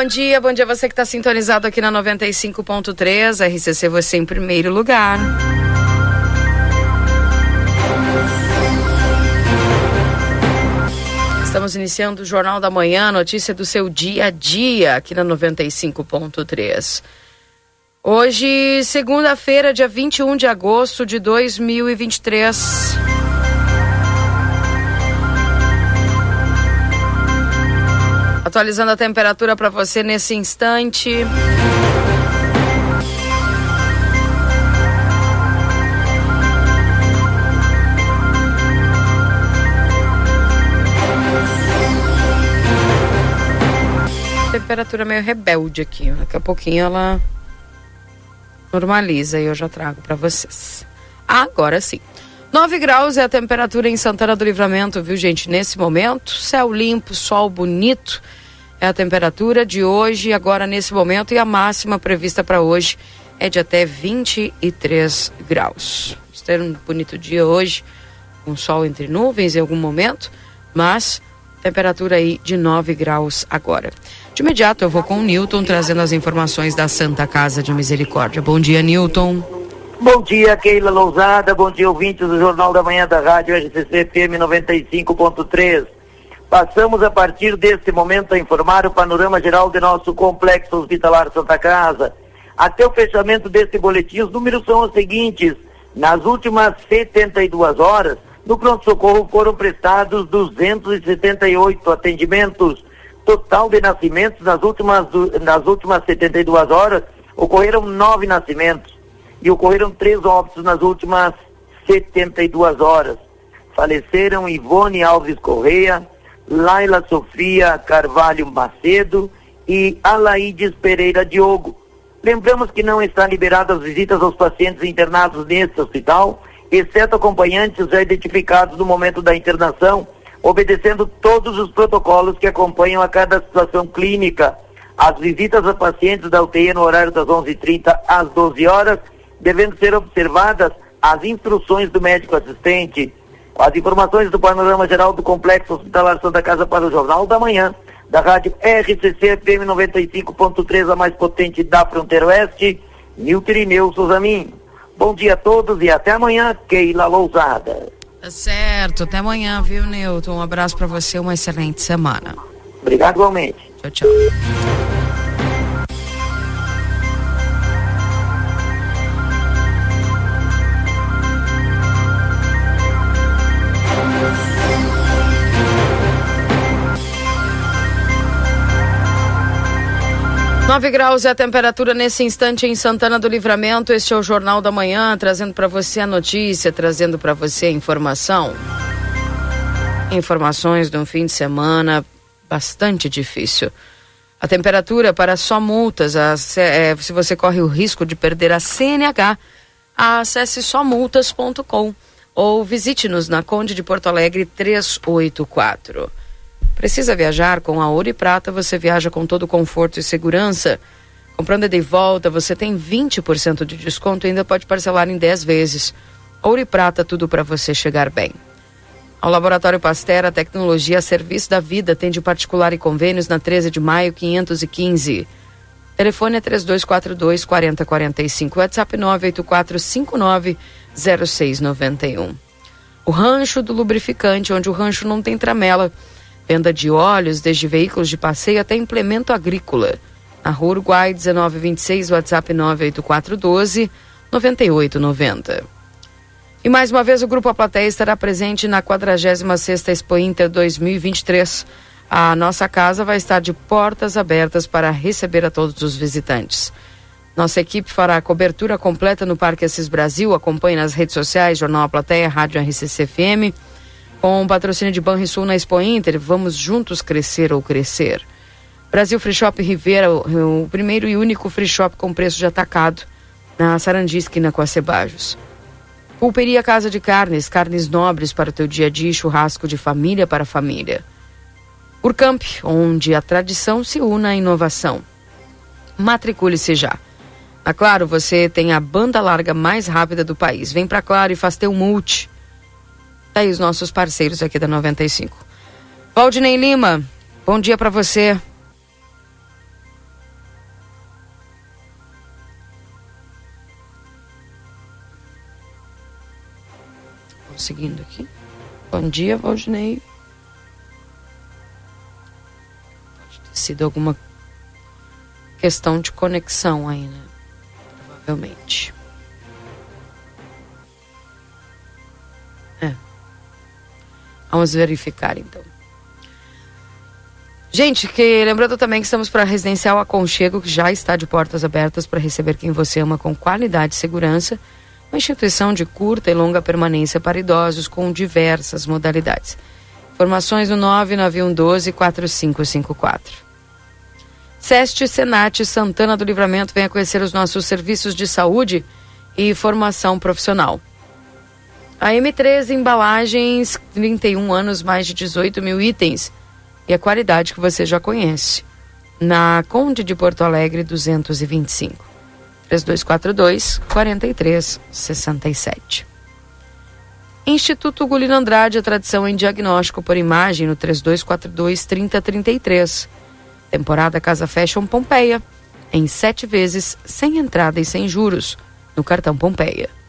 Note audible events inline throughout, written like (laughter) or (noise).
Bom dia, bom dia você que está sintonizado aqui na 95.3, RCC você em primeiro lugar. Estamos iniciando o Jornal da Manhã, notícia do seu dia a dia aqui na 95.3. Hoje, segunda-feira, dia 21 de agosto de 2023. Atualizando a temperatura para você nesse instante. Temperatura meio rebelde aqui. Daqui a pouquinho ela normaliza e eu já trago para vocês. Agora sim. 9 graus é a temperatura em Santana do Livramento, viu, gente? Nesse momento, céu limpo, sol bonito. É a temperatura de hoje, agora nesse momento, e a máxima prevista para hoje é de até 23 graus. Vamos ter um bonito dia hoje, com sol entre nuvens em algum momento, mas temperatura aí de 9 graus agora. De imediato eu vou com o Newton trazendo as informações da Santa Casa de Misericórdia. Bom dia, Newton. Bom dia, Keila Lousada. Bom dia, ouvintes do Jornal da Manhã da Rádio RCC FM 95.3. Passamos a partir deste momento a informar o panorama geral de nosso complexo hospitalar Santa Casa. Até o fechamento deste boletim, os números são os seguintes. Nas últimas 72 horas, no pronto-socorro foram prestados 278 atendimentos. Total de nascimentos nas últimas, nas últimas 72 horas ocorreram nove nascimentos e ocorreram três óbitos nas últimas 72 horas. Faleceram Ivone Alves Correia, Laila Sofia Carvalho Macedo e Alaides Pereira Diogo. Lembramos que não está liberada as visitas aos pacientes internados neste hospital, exceto acompanhantes já identificados no momento da internação, obedecendo todos os protocolos que acompanham a cada situação clínica. As visitas a pacientes da UTI no horário das 11h30 às 12 horas devendo ser observadas as instruções do médico assistente. As informações do panorama geral do Complexo Hospitalar Santa Casa para o Jornal da Manhã, da rádio RCC FM 95.3, a mais potente da fronteira oeste, Nilton Irineu Souzamin. Bom dia a todos e até amanhã, Keila Lousada. Tá certo, até amanhã, viu, Nilton? Um abraço para você, uma excelente semana. Obrigado igualmente. Tchau, tchau. 9 graus é a temperatura nesse instante em Santana do Livramento. Este é o Jornal da Manhã, trazendo para você a notícia, trazendo para você a informação. Informações de um fim de semana bastante difícil. A temperatura para só multas, a, é, se você corre o risco de perder a CNH, acesse somultas.com ou visite-nos na Conde de Porto Alegre 384. Precisa viajar com a Ouro e Prata, você viaja com todo conforto e segurança. Comprando de volta, você tem 20% de desconto e ainda pode parcelar em 10 vezes. Ouro e Prata, tudo para você chegar bem. Ao Laboratório Pastera, tecnologia a serviço da vida, tem de particular e convênios na 13 de maio 515. Telefone é 3242 4045, WhatsApp 98459 0691. O rancho do lubrificante, onde o rancho não tem tramela Venda de óleos, desde veículos de passeio até implemento agrícola. Na Rua Uruguai 1926, WhatsApp 98412 9890. E mais uma vez o Grupo A Plateia estará presente na 46ª Expo Inter 2023. A nossa casa vai estar de portas abertas para receber a todos os visitantes. Nossa equipe fará a cobertura completa no Parque Assis Brasil. Acompanhe nas redes sociais, Jornal A Plateia, Rádio RCC FM. Com o patrocínio de Banrisul na Expo Inter, vamos juntos crescer ou crescer. Brasil Free Shop Rivera, o, primeiro e único free shop com preço de atacado na Sarandi, com a Cebajos. Pulperia Casa de Carnes, carnes nobres para o teu dia a dia, churrasco de família para família. Urcamp, onde a tradição se une à inovação. Matricule-se já. Na Claro, você tem a banda larga mais rápida do país. Vem pra Claro e faz teu multi. Tá aí os nossos parceiros aqui da 95. Valdinei Lima, bom dia para você. seguindo aqui. Bom dia, Valdinei. Pode ter sido alguma questão de conexão aí, né? Provavelmente. Vamos verificar então. Gente, que lembrando também que estamos para Residencial Aconchego, que já está de portas abertas para receber quem você ama com qualidade e segurança uma instituição de curta e longa permanência para idosos com diversas modalidades. Informações no 99112 4554. SEST Senat Santana do Livramento venha conhecer os nossos serviços de saúde e formação profissional. A M3 Embalagens, 31 anos, mais de 18 mil itens. E a qualidade que você já conhece. Na Conde de Porto Alegre, 225. 3242 4367. Instituto Gulino Andrade, a tradição em diagnóstico por imagem no 3242 3033. Temporada Casa Fashion Pompeia, em sete vezes, sem entrada e sem juros, no cartão Pompeia.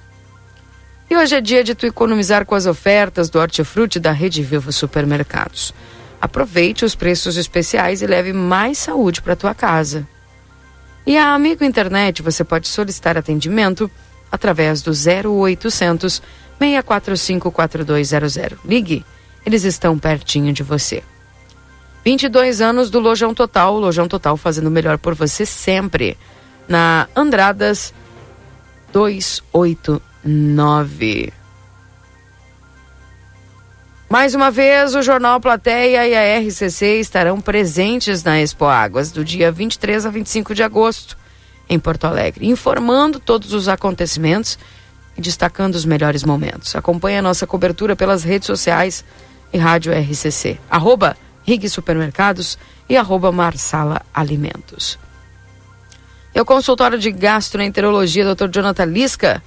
E hoje é dia de tu economizar com as ofertas do Hortifruti da Rede Vivo Supermercados. Aproveite os preços especiais e leve mais saúde para tua casa. E a Amigo Internet você pode solicitar atendimento através do 0800 645 4200. Ligue, eles estão pertinho de você. 22 anos do Lojão Total, Lojão Total fazendo o melhor por você sempre. Na Andradas 289. Mais uma vez, o Jornal Plateia e a RCC estarão presentes na Expo Águas do dia 23 a 25 de agosto, em Porto Alegre, informando todos os acontecimentos e destacando os melhores momentos. Acompanhe a nossa cobertura pelas redes sociais e Rádio RCC, arroba Rig Supermercados e arroba Marsala Alimentos. E o consultório de gastroenterologia Dr. Jonathan Lisca,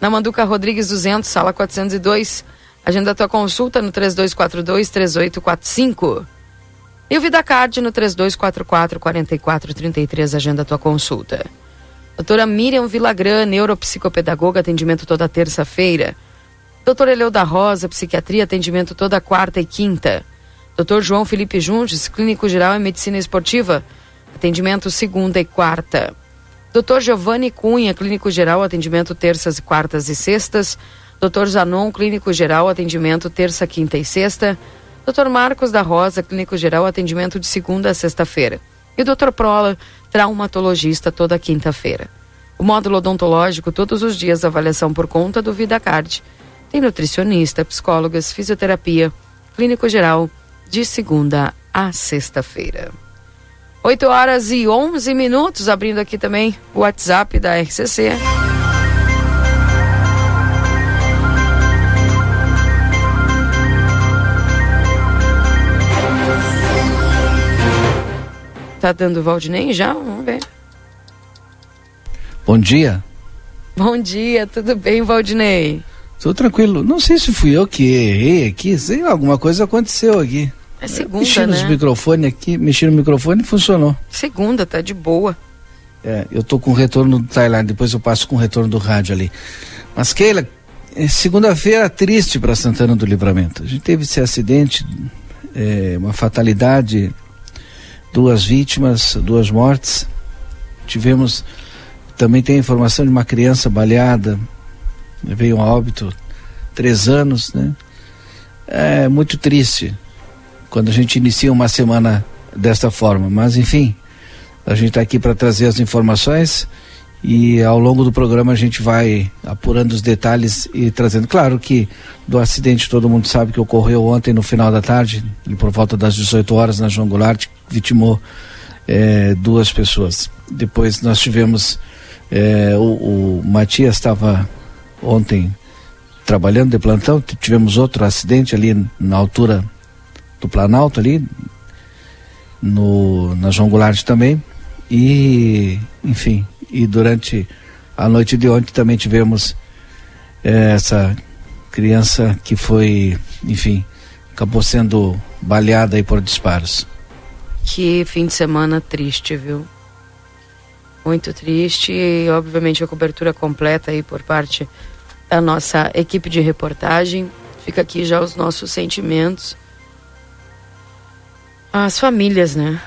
na Manduca Rodrigues 200, sala 402, Agenda a tua consulta no 3242-3845. E o VidaCard no 3244-4433. Agenda a tua consulta. Doutora Miriam Vilagran, neuropsicopedagoga, atendimento toda terça-feira. Doutor Eleu da Rosa, psiquiatria, atendimento toda quarta e quinta. Doutor João Felipe Juntes, clínico geral e medicina esportiva, atendimento segunda e quarta. Doutor Giovanni Cunha, clínico geral, atendimento terças, quartas e sextas. Dr. Zanon, clínico geral, atendimento terça, quinta e sexta. Dr. Marcos da Rosa, clínico geral, atendimento de segunda a sexta-feira. E o Dr. Prola, traumatologista, toda quinta-feira. O módulo odontológico, todos os dias, avaliação por conta do VidaCard. Tem nutricionista, psicólogas, fisioterapia, clínico geral, de segunda a sexta-feira. 8 horas e 11 minutos, abrindo aqui também o WhatsApp da RCC. Tá dando Valdinei já? Vamos ver. Bom dia. Bom dia, tudo bem, Valdinei? Tudo tranquilo. Não sei se fui eu que errei aqui, sei lá, alguma coisa aconteceu aqui. É segunda, mexi né? microfones aqui, mexi no microfone e funcionou. Segunda, tá de boa. É, eu tô com o retorno do Thailand, depois eu passo com o retorno do rádio ali. Mas Keila, é segunda-feira triste para Santana do Livramento. A gente teve esse acidente é, uma fatalidade, duas vítimas, duas mortes. Tivemos também tem a informação de uma criança baleada, veio a óbito, três anos, né? É muito triste quando a gente inicia uma semana desta forma, mas enfim, a gente está aqui para trazer as informações e ao longo do programa a gente vai apurando os detalhes e trazendo. Claro que do acidente todo mundo sabe que ocorreu ontem no final da tarde, por volta das 18 horas na João Goulart, vitimou é, duas pessoas. Depois nós tivemos é, o, o Matias estava ontem trabalhando de plantão, tivemos outro acidente ali na altura do Planalto ali, no, na João Goulart também. E, enfim, e durante a noite de ontem também tivemos é, essa criança que foi, enfim, acabou sendo baleada aí por disparos. Que fim de semana triste, viu? muito triste e obviamente a cobertura completa aí por parte da nossa equipe de reportagem. Fica aqui já os nossos sentimentos. As famílias, né?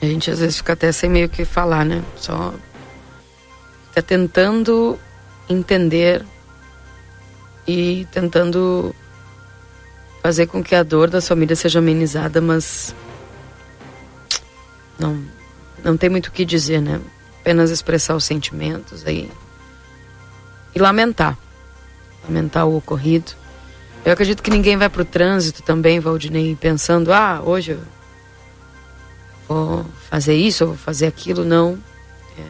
A gente às vezes fica até sem meio que falar, né? Só tá tentando entender e tentando fazer com que a dor da família seja amenizada, mas não, não tem muito o que dizer, né? Apenas expressar os sentimentos aí e lamentar, lamentar o ocorrido. Eu acredito que ninguém vai para o trânsito também, Valdinei, pensando, ah, hoje eu vou fazer isso, eu vou fazer aquilo, não. É.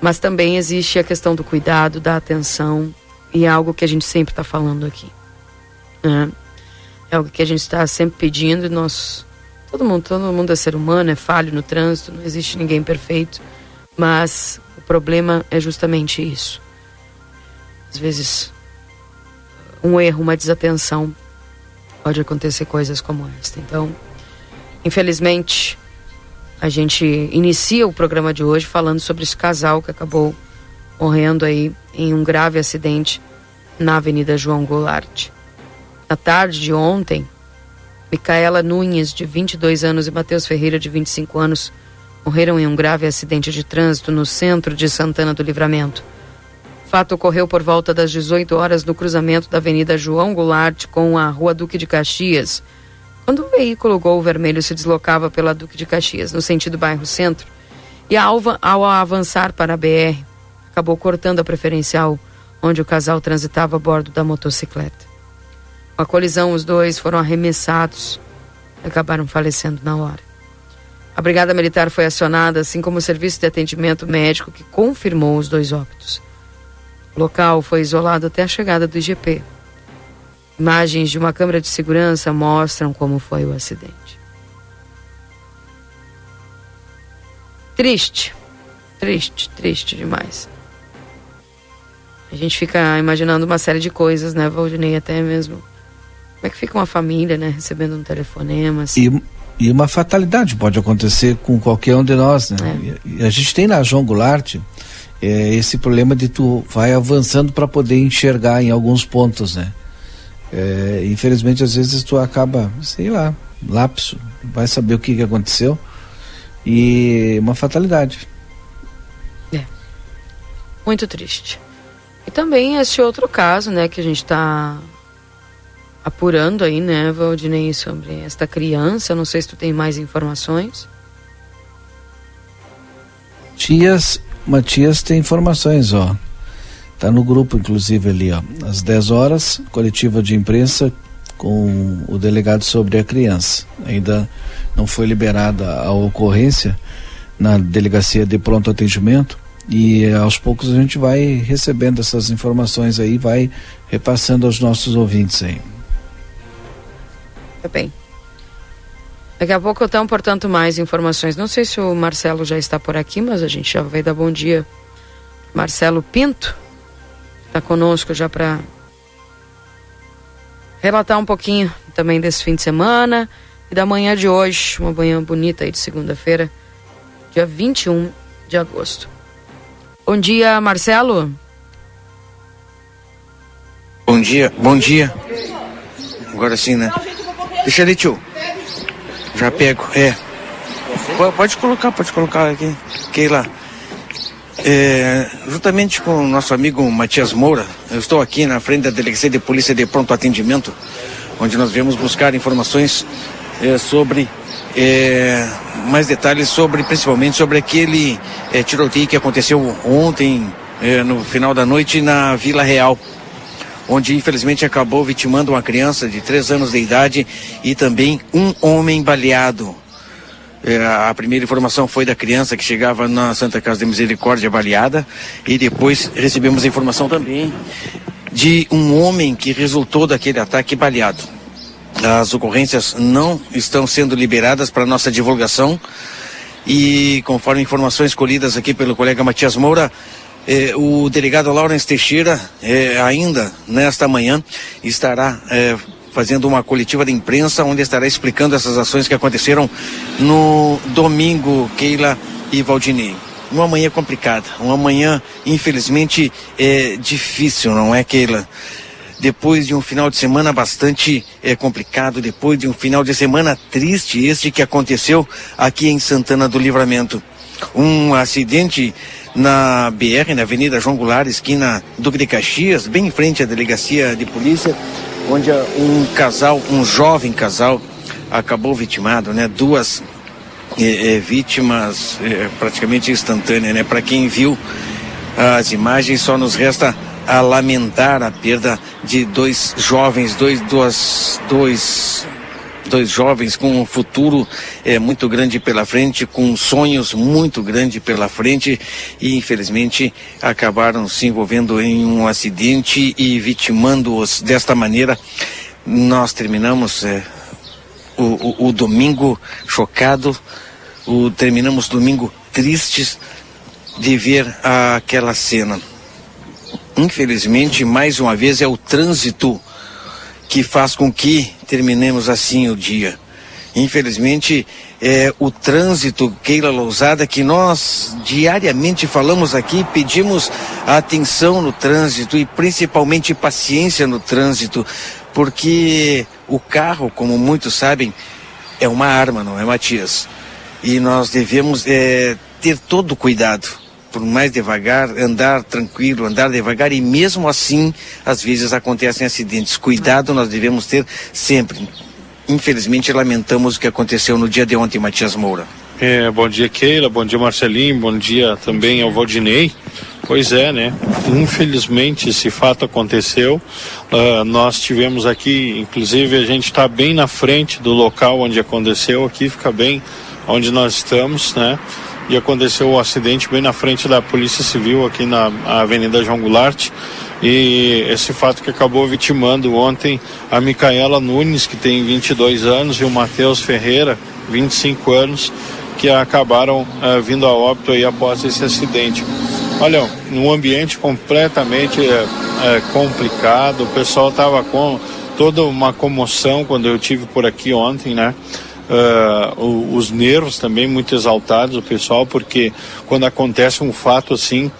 Mas também existe a questão do cuidado, da atenção, e é algo que a gente sempre está falando aqui. Né? É algo que a gente está sempre pedindo e nós Todo mundo, todo mundo é ser humano, é falho no trânsito, não existe ninguém perfeito. Mas o problema é justamente isso. Às vezes, um erro, uma desatenção, pode acontecer coisas como esta. Então, infelizmente, a gente inicia o programa de hoje falando sobre esse casal que acabou morrendo aí em um grave acidente na Avenida João Goulart. Na tarde de ontem, Micaela Nunes, de 22 anos, e Matheus Ferreira, de 25 anos, morreram em um grave acidente de trânsito no centro de Santana do Livramento. Fato ocorreu por volta das 18 horas no cruzamento da Avenida João Goulart com a Rua Duque de Caxias, quando o veículo Gol Vermelho se deslocava pela Duque de Caxias, no sentido bairro Centro, e ao avançar para a BR, acabou cortando a preferencial onde o casal transitava a bordo da motocicleta. Com a colisão, os dois foram arremessados e acabaram falecendo na hora. A Brigada Militar foi acionada, assim como o Serviço de Atendimento Médico, que confirmou os dois óbitos. O local foi isolado até a chegada do IGP. Imagens de uma câmera de segurança mostram como foi o acidente. Triste, triste, triste demais. A gente fica imaginando uma série de coisas, né, Valdinei, até mesmo como é que fica uma família, né, recebendo um telefonema? Assim? E, e uma fatalidade pode acontecer com qualquer um de nós, né? É. E, a gente tem na João Goulart é, esse problema de tu vai avançando para poder enxergar em alguns pontos, né? É, infelizmente, às vezes tu acaba, sei lá, lapso, vai saber o que, que aconteceu e uma fatalidade. É. Muito triste. E também esse outro caso, né, que a gente está apurando aí, né, Valdinei, sobre esta criança. Não sei se tu tem mais informações. Tias, Matias tem informações, ó. Tá no grupo, inclusive, ali, ó. Às 10 horas, coletiva de imprensa com o delegado sobre a criança. Ainda não foi liberada a ocorrência na delegacia de pronto atendimento e aos poucos a gente vai recebendo essas informações aí, vai repassando aos nossos ouvintes aí. Tá bem. Daqui a pouco eu tenho, portanto, mais informações. Não sei se o Marcelo já está por aqui, mas a gente já vai dar bom dia. Marcelo Pinto está conosco já para relatar um pouquinho também desse fim de semana e da manhã de hoje, uma manhã bonita aí de segunda-feira, dia 21 de agosto. Bom dia, Marcelo. Bom dia, bom dia. Agora sim, né? Deixa ali, tio. Já pego, é. Pode colocar, pode colocar aqui. Keila. É, juntamente com o nosso amigo Matias Moura, eu estou aqui na frente da Delegacia de Polícia de Pronto Atendimento, onde nós viemos buscar informações é, sobre é, mais detalhes sobre, principalmente sobre aquele é, tiroteio que aconteceu ontem, é, no final da noite, na Vila Real, onde infelizmente acabou vitimando uma criança de três anos de idade e também um homem baleado. É, a primeira informação foi da criança que chegava na Santa Casa de Misericórdia baleada e depois recebemos a informação também de um homem que resultou daquele ataque baleado. As ocorrências não estão sendo liberadas para nossa divulgação e conforme informações colhidas aqui pelo colega Matias Moura, eh, o delegado Lawrence Teixeira eh, ainda nesta manhã estará eh, fazendo uma coletiva de imprensa onde estará explicando essas ações que aconteceram no domingo, Keila e Valdinei. Uma manhã complicada, uma manhã infelizmente difícil, não é, Keila? depois de um final de semana bastante é, complicado, depois de um final de semana triste, este que aconteceu aqui em Santana do Livramento. Um acidente na BR, na Avenida João Goulart, esquina Duque de Caxias, bem em frente à delegacia de polícia, onde um casal, um jovem casal, acabou vitimado, né? Duas é, é, vítimas é, praticamente instantâneas, né? Para quem viu as imagens, só nos resta a lamentar a perda de dois jovens, dois, duas, dois, dois jovens com um futuro é, muito grande pela frente, com sonhos muito grandes pela frente e infelizmente acabaram se envolvendo em um acidente e vitimando-os desta maneira. Nós terminamos é, o, o, o, domingo chocado, o, terminamos domingo tristes de ver aquela cena infelizmente, mais uma vez, é o trânsito que faz com que terminemos assim o dia. Infelizmente, é o trânsito, Keila Lousada, que nós diariamente falamos aqui, pedimos atenção no trânsito e principalmente paciência no trânsito, porque o carro, como muitos sabem, é uma arma, não é, Matias? E nós devemos é, ter todo o cuidado por mais devagar, andar tranquilo, andar devagar e mesmo assim, às vezes acontecem acidentes. Cuidado nós devemos ter sempre. Infelizmente, lamentamos o que aconteceu no dia de ontem, Matias Moura. É, bom dia, Keila. Bom dia, Marcelinho. Bom dia também ao Valdinei. Pois é, né? Infelizmente esse fato aconteceu. Uh, nós tivemos aqui, inclusive a gente está bem na frente do local onde aconteceu. Aqui fica bem onde nós estamos, né? E aconteceu o um acidente bem na frente da Polícia Civil aqui na Avenida João Goulart. E esse fato que acabou vitimando ontem a Micaela Nunes, que tem 22 anos, e o Matheus Ferreira, 25 anos, que acabaram uh, vindo a óbito aí após esse acidente. Olha, um ambiente completamente uh, complicado, o pessoal estava com toda uma comoção quando eu tive por aqui ontem, né? Uh, os nervos também muito exaltados o pessoal, porque quando acontece um fato assim, uh,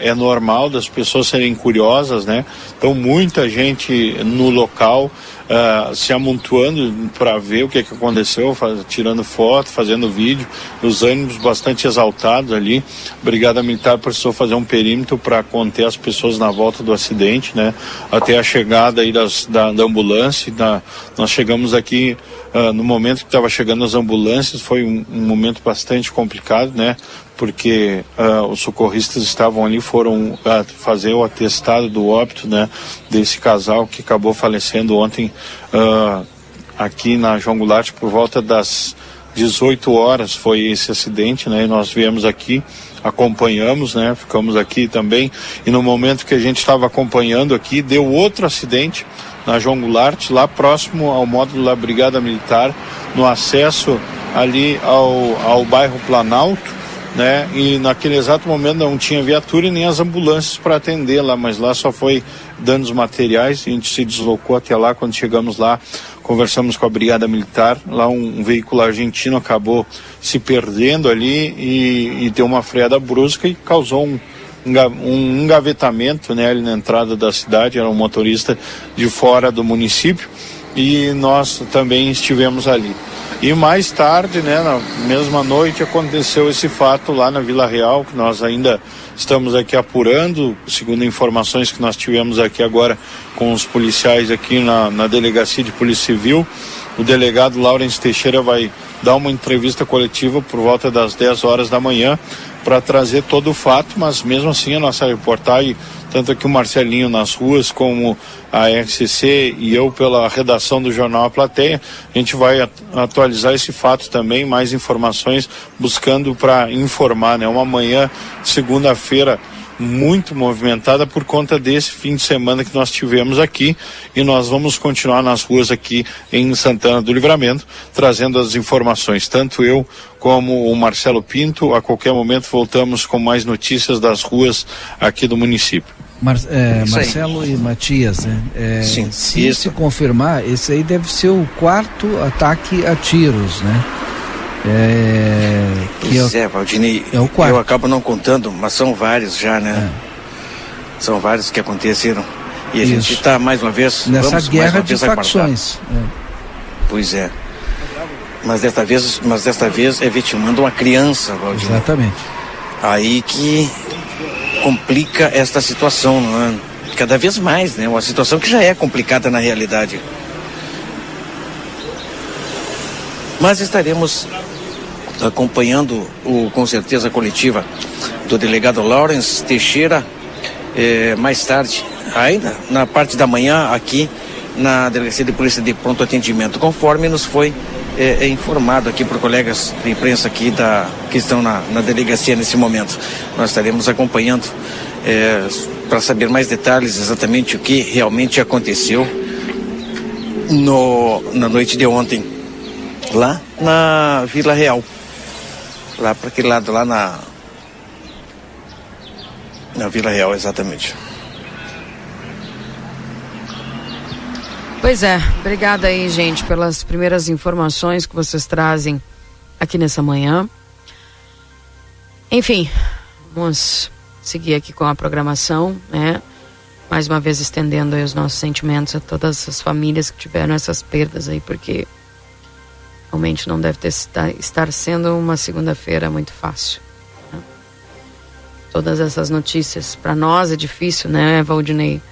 é normal das pessoas serem curiosas, né? Então muita gente no local uh, se amontoando para ver o que, é que aconteceu, faz, tirando foto, fazendo vídeo, os ânimos bastante exaltados ali. A Brigada Militar precisou fazer um perímetro para conter as pessoas na volta do acidente, né? Até a chegada aí das, da, da ambulância, da, nós chegamos aqui Uh, no momento que estava chegando as ambulâncias, foi um, um, momento bastante complicado, né? Porque uh, os socorristas estavam ali, foram uh, fazer o atestado do óbito, né? Desse casal que acabou falecendo ontem aqui na João Goulart por volta das 18 horas foi esse acidente, né? E nós viemos aqui, acompanhamos, né? Ficamos aqui também e no momento que a gente estava acompanhando aqui, deu outro acidente na João Goulart, lá próximo ao módulo da Brigada Militar, no acesso ali ao, ao bairro Planalto, né? E naquele exato momento não tinha viatura e nem as ambulâncias para atender lá, mas lá só foi danos materiais, a gente se deslocou até lá, quando chegamos lá, conversamos com a Brigada Militar, lá um, um veículo argentino acabou se perdendo ali e, e deu uma freada brusca e causou um, um engavetamento né, ali na entrada da cidade, era um motorista de fora do município e nós também estivemos ali. E mais tarde, né, na mesma noite, aconteceu esse fato lá na Vila Real, que nós ainda estamos aqui apurando, segundo informações que nós tivemos aqui agora com os policiais aqui na, na Delegacia de Polícia Civil. O delegado Laurence Teixeira vai dar uma entrevista coletiva por volta das 10 horas da manhã para trazer todo o fato, mas mesmo assim a nossa reportagem, tanto aqui o Marcelinho nas ruas como a RCC e eu pela redação do jornal A Plateia, a gente vai atualizar esse fato também, mais informações buscando para informar, né? Uma manhã, segunda-feira, muito movimentada por conta desse fim de semana que nós tivemos aqui e nós vamos continuar nas ruas aqui em Santana do Livramento trazendo as informações, tanto eu como o Marcelo Pinto, a qualquer momento voltamos com mais notícias das ruas aqui do município. Mar, é, Marcelo e Matias, né? É, Sim, se isso. se confirmar, esse aí deve ser o quarto ataque a tiros, né? É, pois é, Valdinei, é o quarto. eu acabo não contando, mas são vários já, né? É. São vários que aconteceram. E a Isso. gente está mais uma vez nessa vamos, guerra de facções. É. Pois é. Mas desta vez, mas desta vez é vitimando uma criança, Valdinei. Exatamente. Aí que complica esta situação, não é? Cada vez mais, né? Uma situação que já é complicada na realidade. Mas estaremos acompanhando o, com certeza coletiva do delegado Lawrence Teixeira eh, mais tarde, ainda na parte da manhã aqui na Delegacia de Polícia de Pronto Atendimento, conforme nos foi é, informado aqui por colegas de imprensa aqui da, que estão na, na delegacia nesse momento. Nós estaremos acompanhando é, para saber mais detalhes exatamente o que realmente aconteceu no, na noite de ontem, lá na Vila Real lá para aquele lado, lá na, na Vila Real, exatamente. Pois é, obrigada aí, gente, pelas primeiras informações que vocês trazem aqui nessa manhã. Enfim, vamos seguir aqui com a programação, né? Mais uma vez estendendo os nossos sentimentos a todas as famílias que tiveram essas perdas aí, porque realmente não deve ter, estar sendo uma segunda-feira muito fácil. Né? Todas essas notícias, para nós é difícil, né, Valdinei,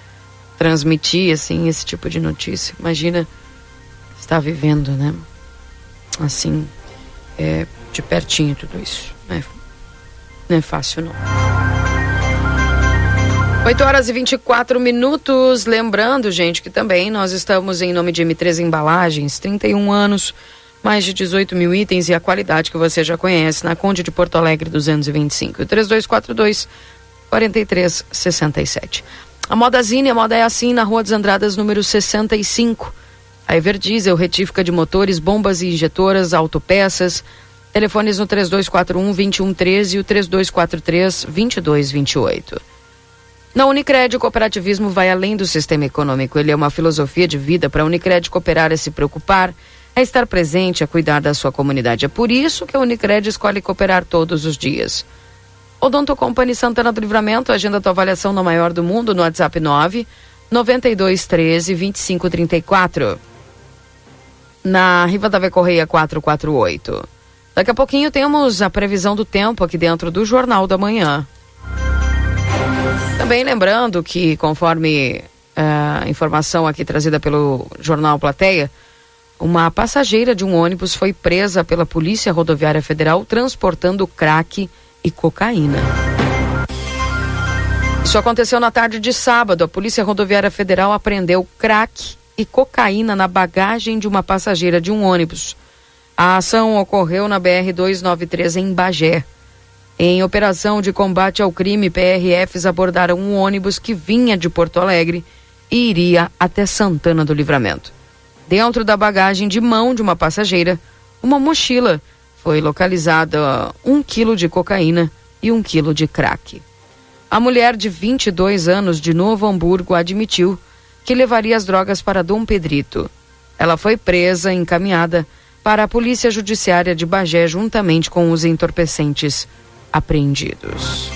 transmitir assim esse tipo de notícia. Imagina estar vivendo, né, assim, é, de pertinho tudo isso. Né? Não é fácil não. 8 horas e 24 minutos. Lembrando, gente, que também nós estamos em nome de M3 Embalagens, 31 anos mais de 18 mil itens e a qualidade que você já conhece na Conde de Porto Alegre 225. 3242 4367. A Modazine, a moda é assim na Rua dos Andradas, número 65. A Everdiesel, retífica de motores, bombas e injetoras, autopeças. Telefones no 3241 2113 e o 3243 2228. Na Unicred, o cooperativismo vai além do sistema econômico. Ele é uma filosofia de vida para a Unicred cooperar e se preocupar é estar presente, a cuidar da sua comunidade. É por isso que a Unicred escolhe cooperar todos os dias. Odonto Company Santana do Livramento, agenda tua avaliação no maior do mundo no WhatsApp 9 92 13 25 34. Na Riva da Ve Correia 448. Daqui a pouquinho temos a previsão do tempo aqui dentro do Jornal da Manhã. Também lembrando que, conforme a uh, informação aqui trazida pelo Jornal Plateia, uma passageira de um ônibus foi presa pela Polícia Rodoviária Federal transportando crack e cocaína. Isso aconteceu na tarde de sábado. A Polícia Rodoviária Federal apreendeu crack e cocaína na bagagem de uma passageira de um ônibus. A ação ocorreu na BR-293 em Bagé. Em operação de combate ao crime, PRFs abordaram um ônibus que vinha de Porto Alegre e iria até Santana do Livramento. Dentro da bagagem de mão de uma passageira, uma mochila foi localizada um quilo de cocaína e um quilo de crack. A mulher de 22 anos de Novo Hamburgo admitiu que levaria as drogas para Dom Pedrito. Ela foi presa e encaminhada para a Polícia Judiciária de Bagé juntamente com os entorpecentes apreendidos.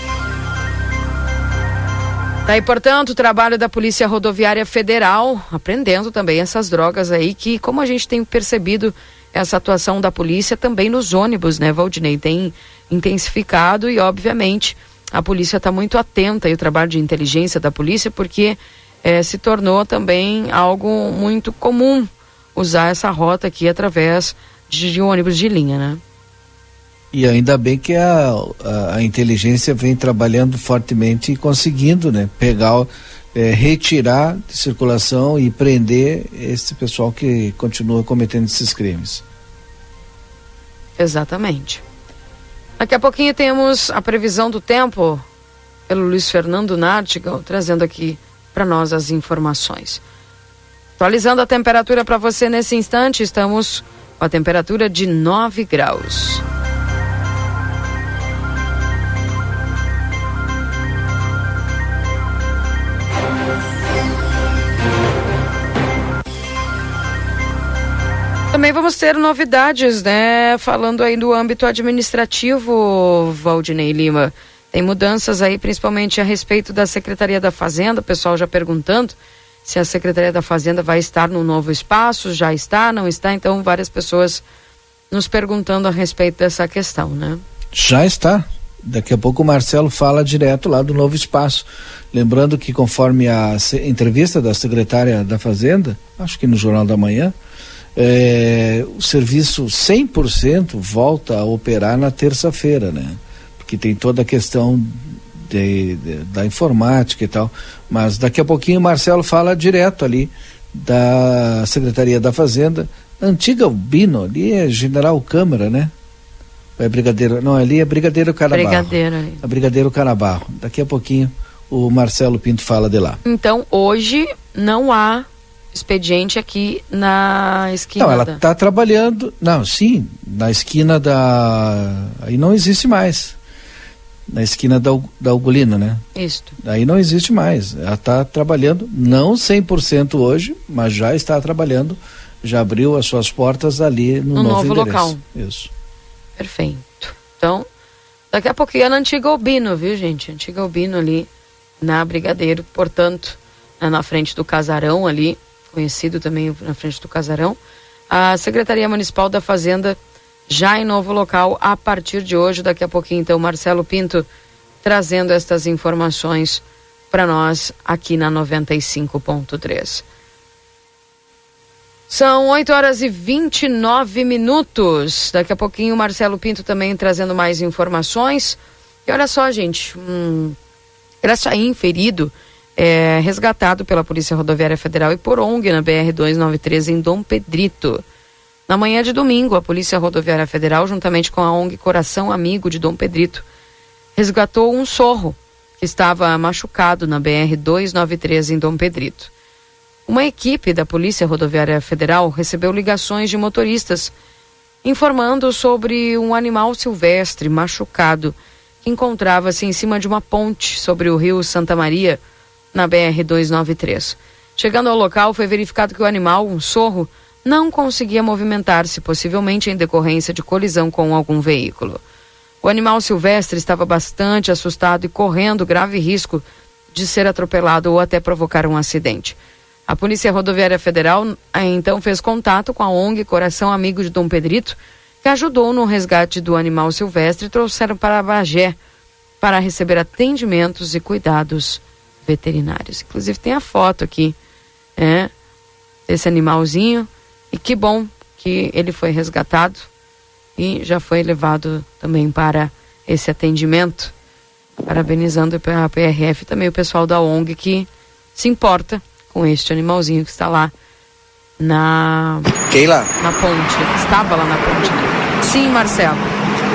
Tá aí, portanto, o trabalho da Polícia Rodoviária Federal, aprendendo também essas drogas aí, que como a gente tem percebido essa atuação da polícia também nos ônibus, né, Valdinei? Tem intensificado e, obviamente, a polícia está muito atenta e o trabalho de inteligência da polícia, porque é, se tornou também algo muito comum usar essa rota aqui através de, de ônibus de linha, né? E ainda bem que a, a, a, inteligência vem trabalhando fortemente e conseguindo né, pegar, é, retirar de circulação e prender esse pessoal que continua cometendo esses crimes. Exatamente. Daqui a pouquinho temos a previsão do tempo pelo Luiz Fernando Nartigal, trazendo aqui para nós as informações. Atualizando a temperatura para você nesse instante, estamos com a temperatura de 9 graus. Também vamos ter novidades, né? Falando aí do âmbito administrativo, Valdinei Lima. Tem mudanças aí, principalmente a respeito da Secretaria da Fazenda, o pessoal já perguntando se a Secretaria da Fazenda vai estar no novo espaço, já está, não está, então várias pessoas nos perguntando a respeito dessa questão, né? Já está. Daqui a pouco o Marcelo fala direto lá do novo espaço. Lembrando que conforme a entrevista da secretária da Fazenda, acho que no Jornal da Manhã, é, o serviço 100% volta a operar na terça-feira, né? Porque tem toda a questão de, de, da informática e tal. Mas daqui a pouquinho o Marcelo fala direto ali da Secretaria da Fazenda. Antiga Bino, ali é General Câmara, né? É Brigadeiro, não, ali é Brigadeiro Canabarro. Brigadeiro ali. É Brigadeiro Canabarro. Daqui a pouquinho o Marcelo Pinto fala de lá. Então, hoje não há expediente aqui na esquina. Não, ela está da... trabalhando. Não, sim, na esquina da. Aí não existe mais. Na esquina da, da Ugolina, né? Isso. Aí não existe mais. Ela está trabalhando, não 100% hoje, mas já está trabalhando, já abriu as suas portas ali no, no novo, novo local. Isso. Perfeito. Então, daqui a pouquinho é na antiga Albino, viu, gente? Antiga Albino ali na Brigadeiro, portanto, na frente do casarão ali, conhecido também na frente do casarão. A Secretaria Municipal da Fazenda já em novo local a partir de hoje. Daqui a pouquinho, então, Marcelo Pinto trazendo estas informações para nós aqui na 95.3. São 8 horas e 29 minutos. Daqui a pouquinho, Marcelo Pinto também trazendo mais informações. E olha só, gente, um Graçaim ferido é, resgatado pela Polícia Rodoviária Federal e por ONG na BR-293 em Dom Pedrito. Na manhã de domingo, a Polícia Rodoviária Federal, juntamente com a ONG Coração Amigo de Dom Pedrito, resgatou um sorro que estava machucado na BR-293 em Dom Pedrito. Uma equipe da Polícia Rodoviária Federal recebeu ligações de motoristas informando sobre um animal silvestre machucado que encontrava-se em cima de uma ponte sobre o rio Santa Maria na BR-293. Chegando ao local, foi verificado que o animal, um sorro, não conseguia movimentar-se, possivelmente em decorrência de colisão com algum veículo. O animal silvestre estava bastante assustado e correndo grave risco de ser atropelado ou até provocar um acidente. A Polícia Rodoviária Federal eh, então fez contato com a ONG Coração Amigo de Dom Pedrito, que ajudou no resgate do animal silvestre e trouxeram para Bagé para receber atendimentos e cuidados veterinários. Inclusive tem a foto aqui, é, desse animalzinho. E que bom que ele foi resgatado e já foi levado também para esse atendimento. Parabenizando a PRF e também o pessoal da ONG que se importa com este animalzinho que está lá na Keila. na ponte, estava lá na ponte. Né? Sim, Marcelo.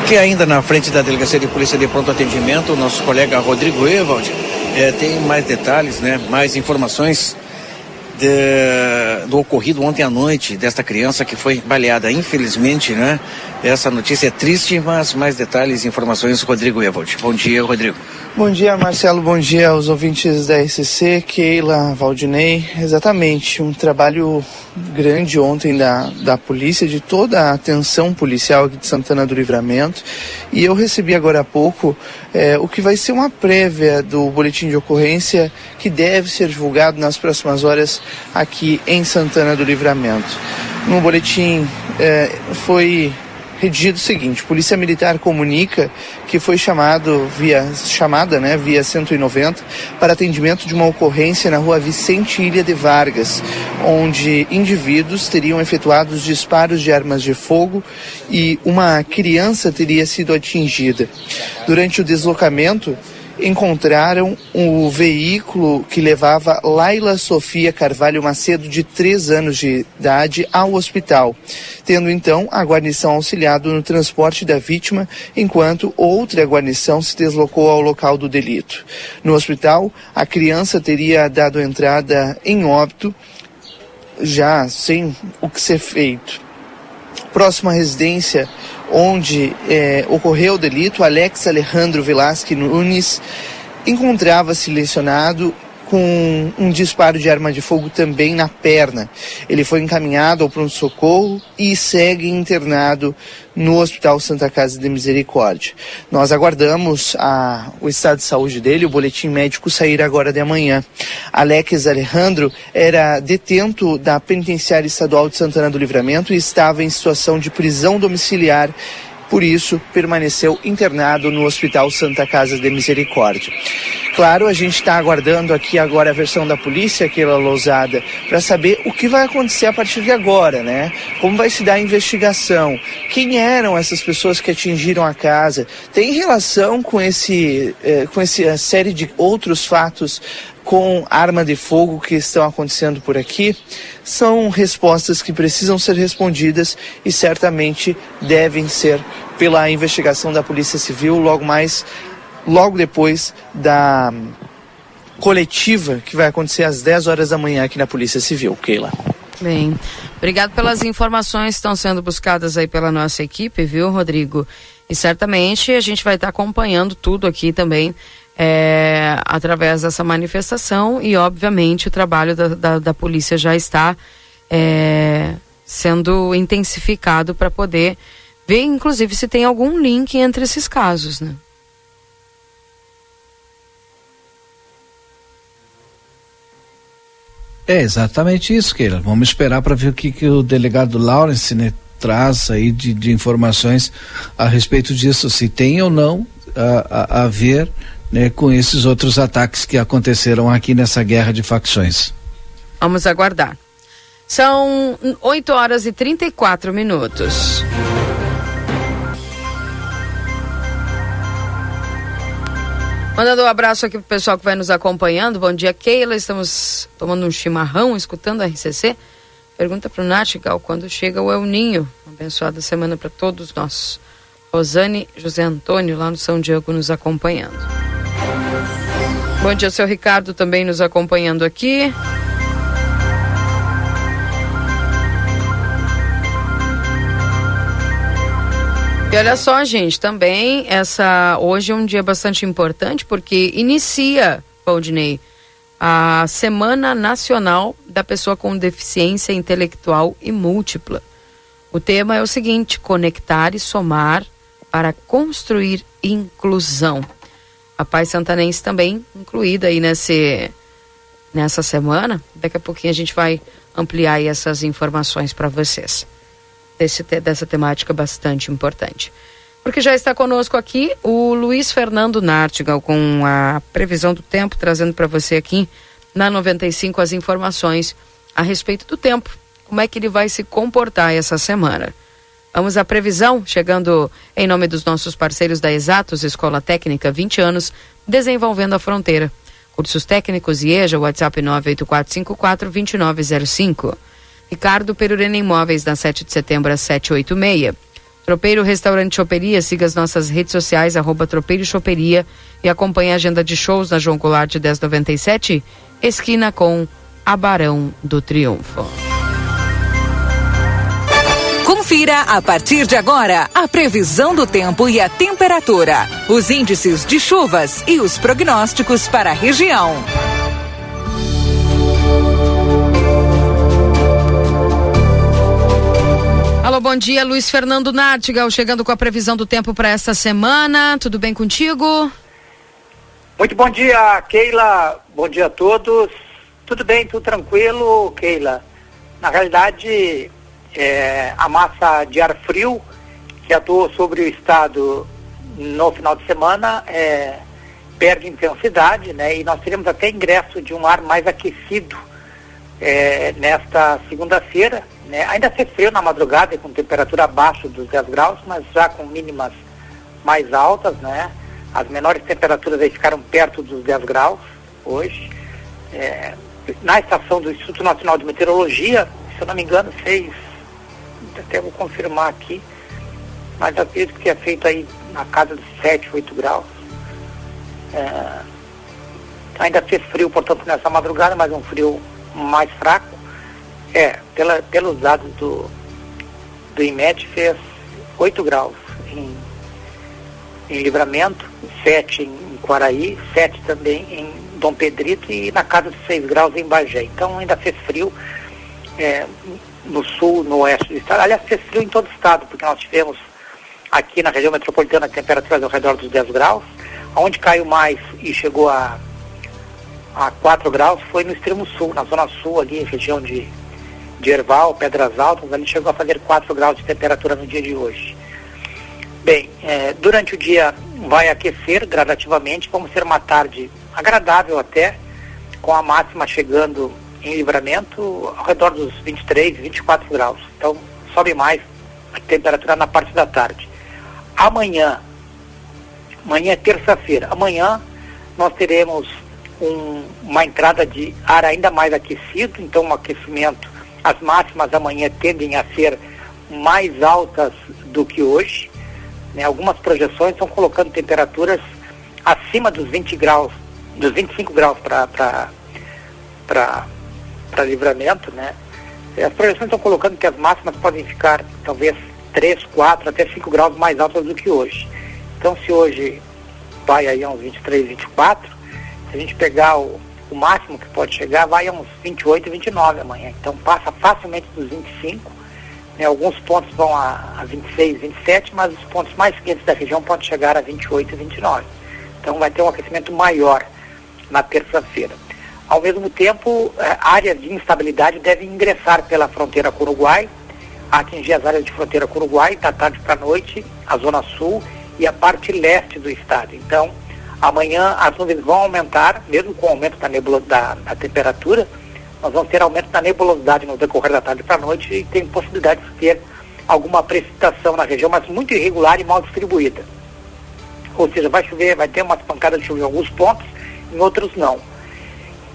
Que ainda na frente da Delegacia de Polícia de Pronto Atendimento, o nosso colega Rodrigo Evald é, tem mais detalhes, né, mais informações de, do ocorrido ontem à noite desta criança que foi baleada. Infelizmente, né? Essa notícia é triste, mas mais detalhes e informações, Rodrigo Evold. Bom dia, Rodrigo. Bom dia, Marcelo. Bom dia aos ouvintes da RCC, Keila, Valdinei. Exatamente, um trabalho grande ontem da, da polícia, de toda a atenção policial aqui de Santana do Livramento. E eu recebi agora há pouco é, o que vai ser uma prévia do boletim de ocorrência que deve ser divulgado nas próximas horas aqui em Santana do Livramento. No boletim é, foi redigido o seguinte: Polícia Militar comunica que foi chamado via chamada, né, via 190 para atendimento de uma ocorrência na Rua Vicente Ilha de Vargas, onde indivíduos teriam efetuado os disparos de armas de fogo e uma criança teria sido atingida. Durante o deslocamento, encontraram o veículo que levava Laila Sofia Carvalho Macedo, de 3 anos de idade, ao hospital, tendo então a guarnição auxiliado no transporte da vítima, enquanto outra guarnição se deslocou ao local do delito. No hospital, a criança teria dado entrada em óbito, já sem o que ser feito. Próxima residência onde é, ocorreu o delito, Alex Alejandro Velasque Nunes encontrava-se lesionado com um disparo de arma de fogo também na perna. Ele foi encaminhado ao pronto-socorro e segue internado no Hospital Santa Casa de Misericórdia. Nós aguardamos a, o estado de saúde dele, o boletim médico sair agora de amanhã. Alex Alejandro era detento da Penitenciária Estadual de Santana do Livramento e estava em situação de prisão domiciliar por isso, permaneceu internado no Hospital Santa Casa de Misericórdia. Claro, a gente está aguardando aqui agora a versão da polícia, aquela lousada, para saber o que vai acontecer a partir de agora, né? Como vai se dar a investigação? Quem eram essas pessoas que atingiram a casa? Tem relação com esse, eh, com essa série de outros fatos com arma de fogo que estão acontecendo por aqui são respostas que precisam ser respondidas e certamente devem ser pela investigação da Polícia Civil logo mais logo depois da coletiva que vai acontecer às 10 horas da manhã aqui na Polícia Civil. Keila. Bem, obrigado pelas informações que estão sendo buscadas aí pela nossa equipe, viu, Rodrigo? E certamente a gente vai estar acompanhando tudo aqui também é, através dessa manifestação e, obviamente, o trabalho da, da, da polícia já está é, sendo intensificado para poder ver, inclusive, se tem algum link entre esses casos, né? É exatamente isso, Keila. Vamos esperar para ver o que, que o delegado Lawrence né, traz aí de, de informações a respeito disso, se tem ou não a, a, a ver né, com esses outros ataques que aconteceram aqui nessa guerra de facções. Vamos aguardar. São 8 horas e 34 minutos. Mandando um abraço aqui pro pessoal que vai nos acompanhando. Bom dia, Keila. Estamos tomando um chimarrão, escutando a RCC. Pergunta pro Natigal quando chega o El Ninho. Uma abençoada semana para todos nós. Rosane José Antônio, lá no São Diego, nos acompanhando. Bom dia, seu Ricardo, também nos acompanhando aqui. E olha só, gente, também essa hoje é um dia bastante importante porque inicia, Valdinei, a Semana Nacional da Pessoa com Deficiência Intelectual e Múltipla. O tema é o seguinte: conectar e somar para construir inclusão a Paz Santanense também incluída aí nesse, nessa semana. Daqui a pouquinho a gente vai ampliar essas informações para vocês desse, dessa temática bastante importante. Porque já está conosco aqui o Luiz Fernando Nartigal com a previsão do tempo, trazendo para você aqui na 95 as informações a respeito do tempo. Como é que ele vai se comportar essa semana? Vamos à previsão, chegando em nome dos nossos parceiros da Exatos Escola Técnica 20 anos, desenvolvendo a fronteira. Cursos técnicos IEJA, WhatsApp 984542905. Ricardo Perurena Imóveis, na 7 de setembro às 786. Tropeiro Restaurante Choperia, siga as nossas redes sociais, arroba Tropeiro Choperia e acompanhe a agenda de shows na João Goulart 1097, esquina com a Barão do Triunfo. Confira a partir de agora a previsão do tempo e a temperatura, os índices de chuvas e os prognósticos para a região. Alô, bom dia, Luiz Fernando Nartigal, chegando com a previsão do tempo para esta semana. Tudo bem contigo? Muito bom dia, Keila. Bom dia a todos. Tudo bem, tudo tranquilo, Keila. Na realidade, é, a massa de ar frio que atuou sobre o estado no final de semana é, perde intensidade, né? E nós teremos até ingresso de um ar mais aquecido é, nesta segunda-feira. Né? Ainda fez frio na madrugada, com temperatura abaixo dos 10 graus, mas já com mínimas mais altas, né? As menores temperaturas aí ficaram perto dos 10 graus hoje. É, na estação do Instituto Nacional de Meteorologia, se eu não me engano, fez, até vou confirmar aqui, mas acredito que é feito aí na casa dos 7, 8 graus. É, ainda fez frio, portanto, nessa madrugada, mas um frio mais fraco. É, pela, pelos dados do, do IMET fez 8 graus em, em Livramento, 7 em, em Quaraí, 7 também em Dom Pedrito e na casa de 6 graus em Bagé. Então ainda fez frio é, no sul, no oeste do estado. Aliás, fez frio em todo o estado, porque nós tivemos aqui na região metropolitana temperaturas ao redor dos 10 graus. Onde caiu mais e chegou a, a 4 graus foi no extremo sul, na zona sul ali, região de, de Erval, Pedras Altas, ali chegou a fazer 4 graus de temperatura no dia de hoje. Bem, é, durante o dia vai aquecer gradativamente, vamos ter uma tarde agradável até, com a máxima chegando em livramento ao redor dos 23, 24 graus. Então sobe mais a temperatura na parte da tarde. Amanhã, amanhã é terça-feira, amanhã nós teremos um, uma entrada de ar ainda mais aquecido, então um aquecimento, as máximas amanhã tendem a ser mais altas do que hoje. Né? Algumas projeções estão colocando temperaturas acima dos 20 graus, dos 25 graus para livramento, né? As projeções estão colocando que as máximas podem ficar talvez 3, 4, até 5 graus mais altas do que hoje. Então se hoje vai aí a uns 23, 24, se a gente pegar o, o máximo que pode chegar, vai a uns 28, 29 amanhã. Então passa facilmente dos 25. Né? Alguns pontos vão a, a 26, 27, mas os pontos mais quentes da região podem chegar a 28 e 29. Então vai ter um aquecimento maior na terça-feira. Ao mesmo tempo, eh, áreas de instabilidade devem ingressar pela fronteira com o Uruguai, atingir as áreas de fronteira com o Uruguai da tarde para a noite, a zona sul e a parte leste do estado. Então, amanhã as nuvens vão aumentar, mesmo com o aumento da, da, da temperatura, nós vamos ter aumento da nebulosidade no decorrer da tarde para a noite e tem possibilidade de ter alguma precipitação na região, mas muito irregular e mal distribuída. Ou seja, vai chover, vai ter umas pancadas de chuva em alguns pontos, em outros não.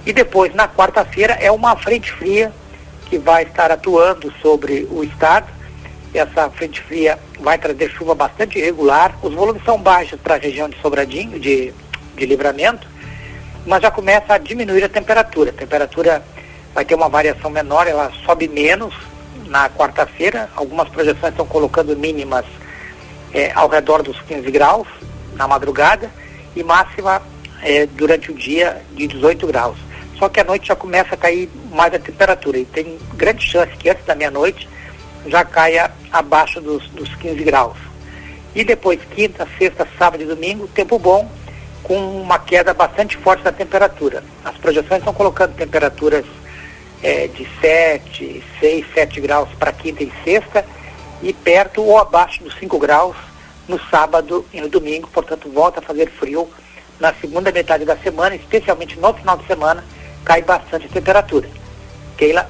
E depois, na quarta-feira, é uma frente fria que vai estar atuando sobre o estado. Essa frente fria vai trazer chuva bastante irregular. Os volumes são baixos para a região de Sobradinho, de, de livramento, mas já começa a diminuir a temperatura. A temperatura vai ter uma variação menor, ela sobe menos na quarta-feira. Algumas projeções estão colocando mínimas é, ao redor dos 15 graus na madrugada e máxima é, durante o dia de 18 graus. Só que à noite já começa a cair mais a temperatura e tem grande chance que antes da meia-noite já caia abaixo dos, dos 15 graus. E depois, quinta, sexta, sábado e domingo, tempo bom, com uma queda bastante forte da temperatura. As projeções estão colocando temperaturas é, de 7, 6, 7 graus para quinta e sexta e perto ou abaixo dos 5 graus no sábado e no domingo, portanto volta a fazer frio na segunda metade da semana, especialmente no final de semana, cai bastante a temperatura. Keila?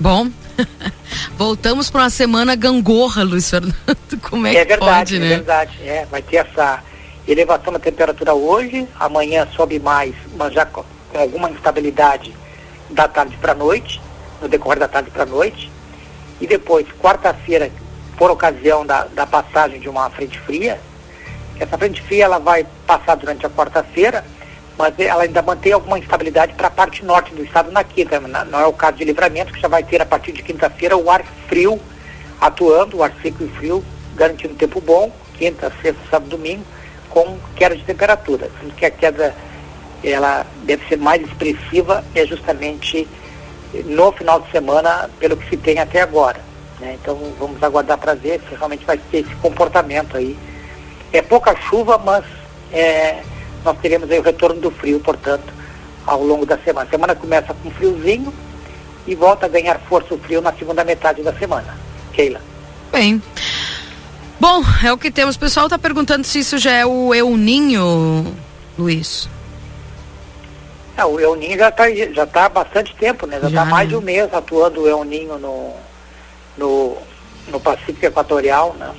Bom, (laughs) voltamos para uma semana gangorra, Luiz Fernando. (laughs) Como é, é que verdade, pode, é né? É verdade, é. Vai ter essa elevação da temperatura hoje, amanhã sobe mais, mas já com, alguma instabilidade da tarde para a noite, no decorrer da tarde para a noite. E depois, quarta-feira, por ocasião da, da passagem de uma frente fria, essa frente fria ela vai passar durante a quarta-feira, mas ela ainda mantém alguma instabilidade para a parte norte do estado na quinta. Não é o caso de livramento, que já vai ter a partir de quinta-feira o ar frio atuando, o ar seco e frio, garantindo tempo bom, quinta, sexta, sábado, domingo, com queda de temperatura. Sendo que a queda ela deve ser mais expressiva é justamente no final de semana, pelo que se tem até agora. Né? Então vamos aguardar para ver se realmente vai ter esse comportamento aí. É pouca chuva, mas é, nós teremos aí o retorno do frio, portanto, ao longo da semana. A semana começa com friozinho e volta a ganhar força o frio na segunda metade da semana. Keila. Bem. Bom, é o que temos. O pessoal está perguntando se isso já é o El Ninho, Luiz. É, o El Ninho já está já tá há bastante tempo, né? Já está mais de um mês atuando o El Ninho no, no, no Pacífico Equatorial, né?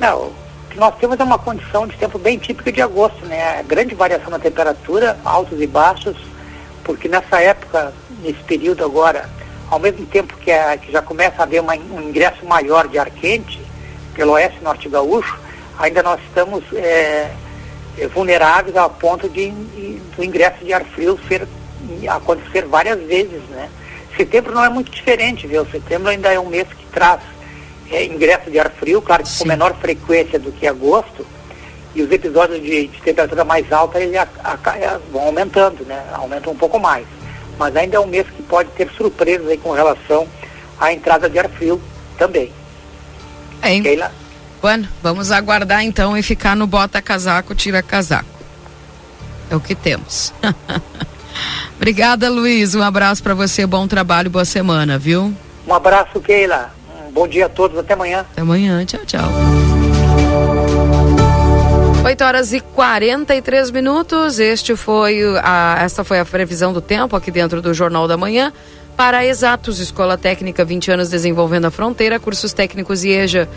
Não, que nós temos é uma condição de tempo bem típica de agosto, né? Grande variação na temperatura, altos e baixos, porque nessa época, nesse período agora, ao mesmo tempo que, a, que já começa a haver uma, um ingresso maior de ar quente pelo oeste norte gaúcho, ainda nós estamos é, vulneráveis a ponto de, de, do ingresso de ar frio ser, acontecer várias vezes, né? Setembro não é muito diferente, viu? Setembro ainda é um mês que traz é, ingresso de ar frio, claro que Sim. com menor frequência do que agosto, e os episódios de, de temperatura mais alta eles a, a, é, vão aumentando, né? Aumentam um pouco mais. Mas ainda é um mês que pode ter surpresas aí com relação à entrada de ar frio também. Hein? Keila? Bueno, vamos aguardar então e ficar no bota casaco, tira casaco. É o que temos. (laughs) Obrigada, Luiz. Um abraço para você, bom trabalho, boa semana, viu? Um abraço, Keila. Bom dia a todos, até amanhã. Até amanhã, tchau, tchau. 8 horas e 43 minutos. Este foi a, esta foi a previsão do tempo aqui dentro do Jornal da Manhã. Para Exatos, Escola Técnica 20 anos desenvolvendo a fronteira, cursos técnicos IEJA,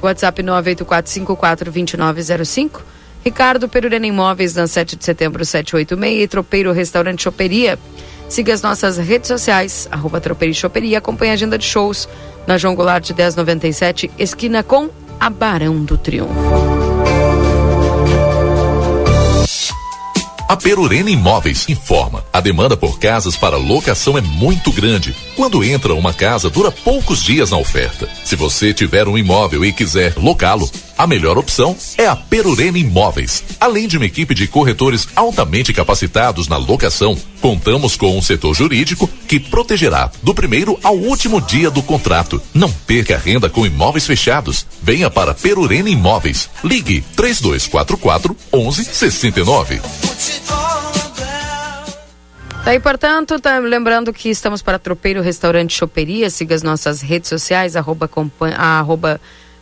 WhatsApp 984542905. Ricardo Perurena Imóveis, na 7 de setembro 786 e Tropeiro Restaurante Choperia. Siga as nossas redes sociais, arroba Tropeiro Choperia, acompanhe a agenda de shows na João Goulart 1097, esquina com a Barão do Triunfo. A Perurena Imóveis informa: a demanda por casas para locação é muito grande. Quando entra uma casa, dura poucos dias na oferta. Se você tiver um imóvel e quiser locá-lo, a melhor opção é a Perurena Imóveis. Além de uma equipe de corretores altamente capacitados na locação, contamos com um setor jurídico que protegerá do primeiro ao último dia do contrato. Não perca renda com imóveis fechados. Venha para Perurena Imóveis. Ligue 3244 1169. Tá aí, portanto, tá, lembrando que estamos para Tropeiro Restaurante Choperia, siga as nossas redes sociais, arroba, arroba,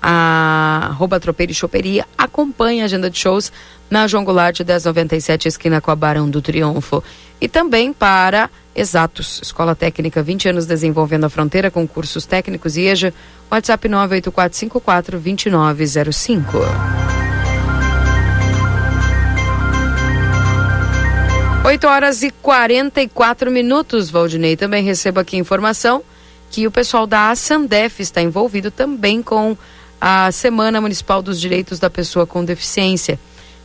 arroba Tropeiro e Choperia, acompanhe a agenda de shows na João Goulart 1097, esquina com a Barão do Triunfo. E também para Exatos, Escola Técnica 20 anos desenvolvendo a fronteira com cursos técnicos e EJA, WhatsApp 98454 2905. 8 horas e 44 minutos, Valdinei. Também recebo aqui informação que o pessoal da Asandef está envolvido também com a Semana Municipal dos Direitos da Pessoa com Deficiência.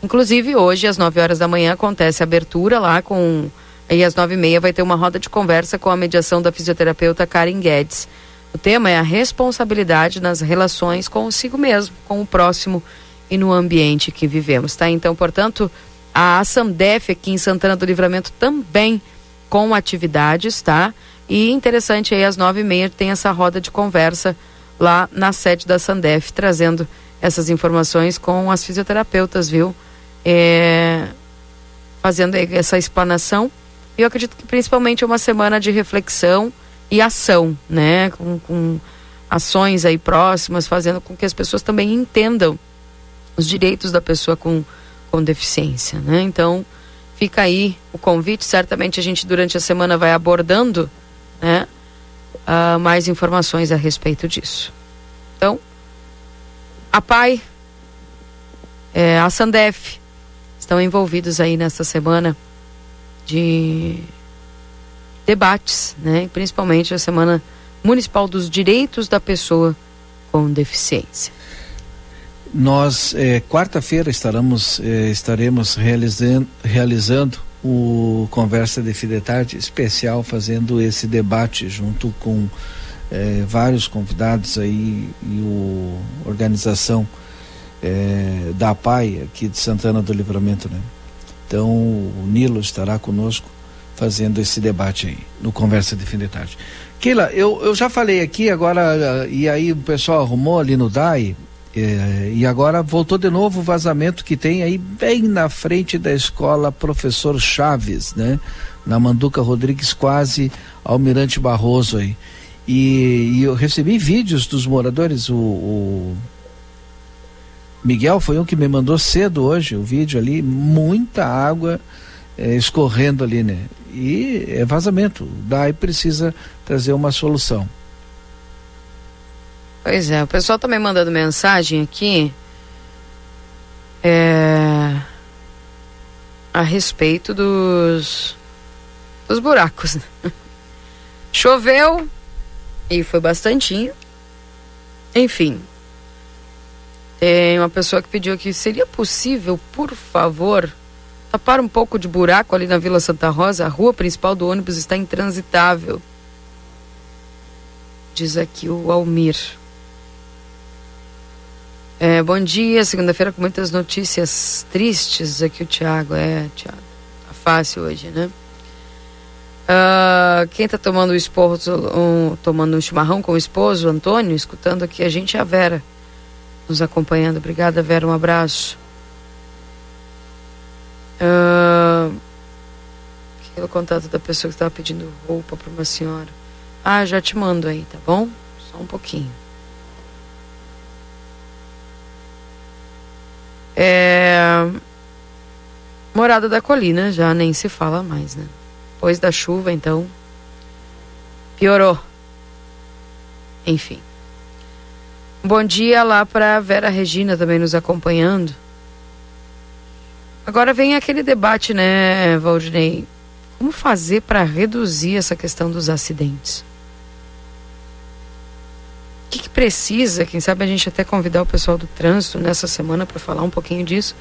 Inclusive, hoje, às 9 horas da manhã, acontece a abertura lá com. E às 9 e meia vai ter uma roda de conversa com a mediação da fisioterapeuta Karen Guedes. O tema é a responsabilidade nas relações consigo mesmo, com o próximo e no ambiente que vivemos, tá? Então, portanto, a Sandef aqui em Santana do Livramento também com atividades, tá? E interessante aí às nove e meia tem essa roda de conversa lá na sede da Sandef, trazendo essas informações com as fisioterapeutas, viu? É, fazendo essa explanação. E eu acredito que principalmente é uma semana de reflexão e ação, né? Com, com ações aí próximas, fazendo com que as pessoas também entendam os direitos da pessoa com com deficiência, né? Então, fica aí o convite. Certamente a gente durante a semana vai abordando, né? Uh, mais informações a respeito disso. Então, a PAI, é, a Sandef estão envolvidos aí nessa semana de debates, né? Principalmente a semana municipal dos direitos da pessoa com deficiência. Nós, eh, quarta-feira, estaremos, eh, estaremos realizando, realizando o Conversa de Fim de Tarde especial, fazendo esse debate junto com é, vários convidados aí e o organização é, da PAI aqui de Santana do Livramento, né? Então o Nilo estará conosco fazendo esse debate aí no Conversa de Fim de Tarde. Keila, eu, eu já falei aqui agora, e aí o pessoal arrumou ali no DAI, é, e agora voltou de novo o vazamento que tem aí bem na frente da escola Professor Chaves, né? Na Manduca Rodrigues, quase Almirante Barroso aí. E, e eu recebi vídeos dos moradores, o, o, Miguel foi um que me mandou cedo hoje o vídeo ali, muita água é, escorrendo ali, né? E é vazamento. Daí precisa trazer uma solução. Pois é, o pessoal também tá mandando mensagem aqui é, a respeito dos, dos buracos. (laughs) Choveu e foi bastantinho. Enfim, tem uma pessoa que pediu aqui, seria possível, por favor, tapar um pouco de buraco ali na Vila Santa Rosa? A rua principal do ônibus está intransitável. Diz aqui o Almir. É, bom dia, segunda-feira com muitas notícias tristes aqui o Thiago. É, Thiago, tá fácil hoje, né? Uh, quem tá tomando o esposo, um, tomando um chimarrão com o esposo, Antônio, escutando aqui a gente a Vera, nos acompanhando. Obrigada, Vera, um abraço. Uh, o contato da pessoa que estava pedindo roupa para uma senhora. Ah, já te mando aí, tá bom? Só um pouquinho. É... Morada da Colina já nem se fala mais, né? Depois da chuva, então, piorou. Enfim. Bom dia lá para Vera Regina também nos acompanhando. Agora vem aquele debate, né, Valdinei? Como fazer para reduzir essa questão dos acidentes? Precisa? Quem sabe a gente até convidar o pessoal do trânsito nessa semana para falar um pouquinho disso.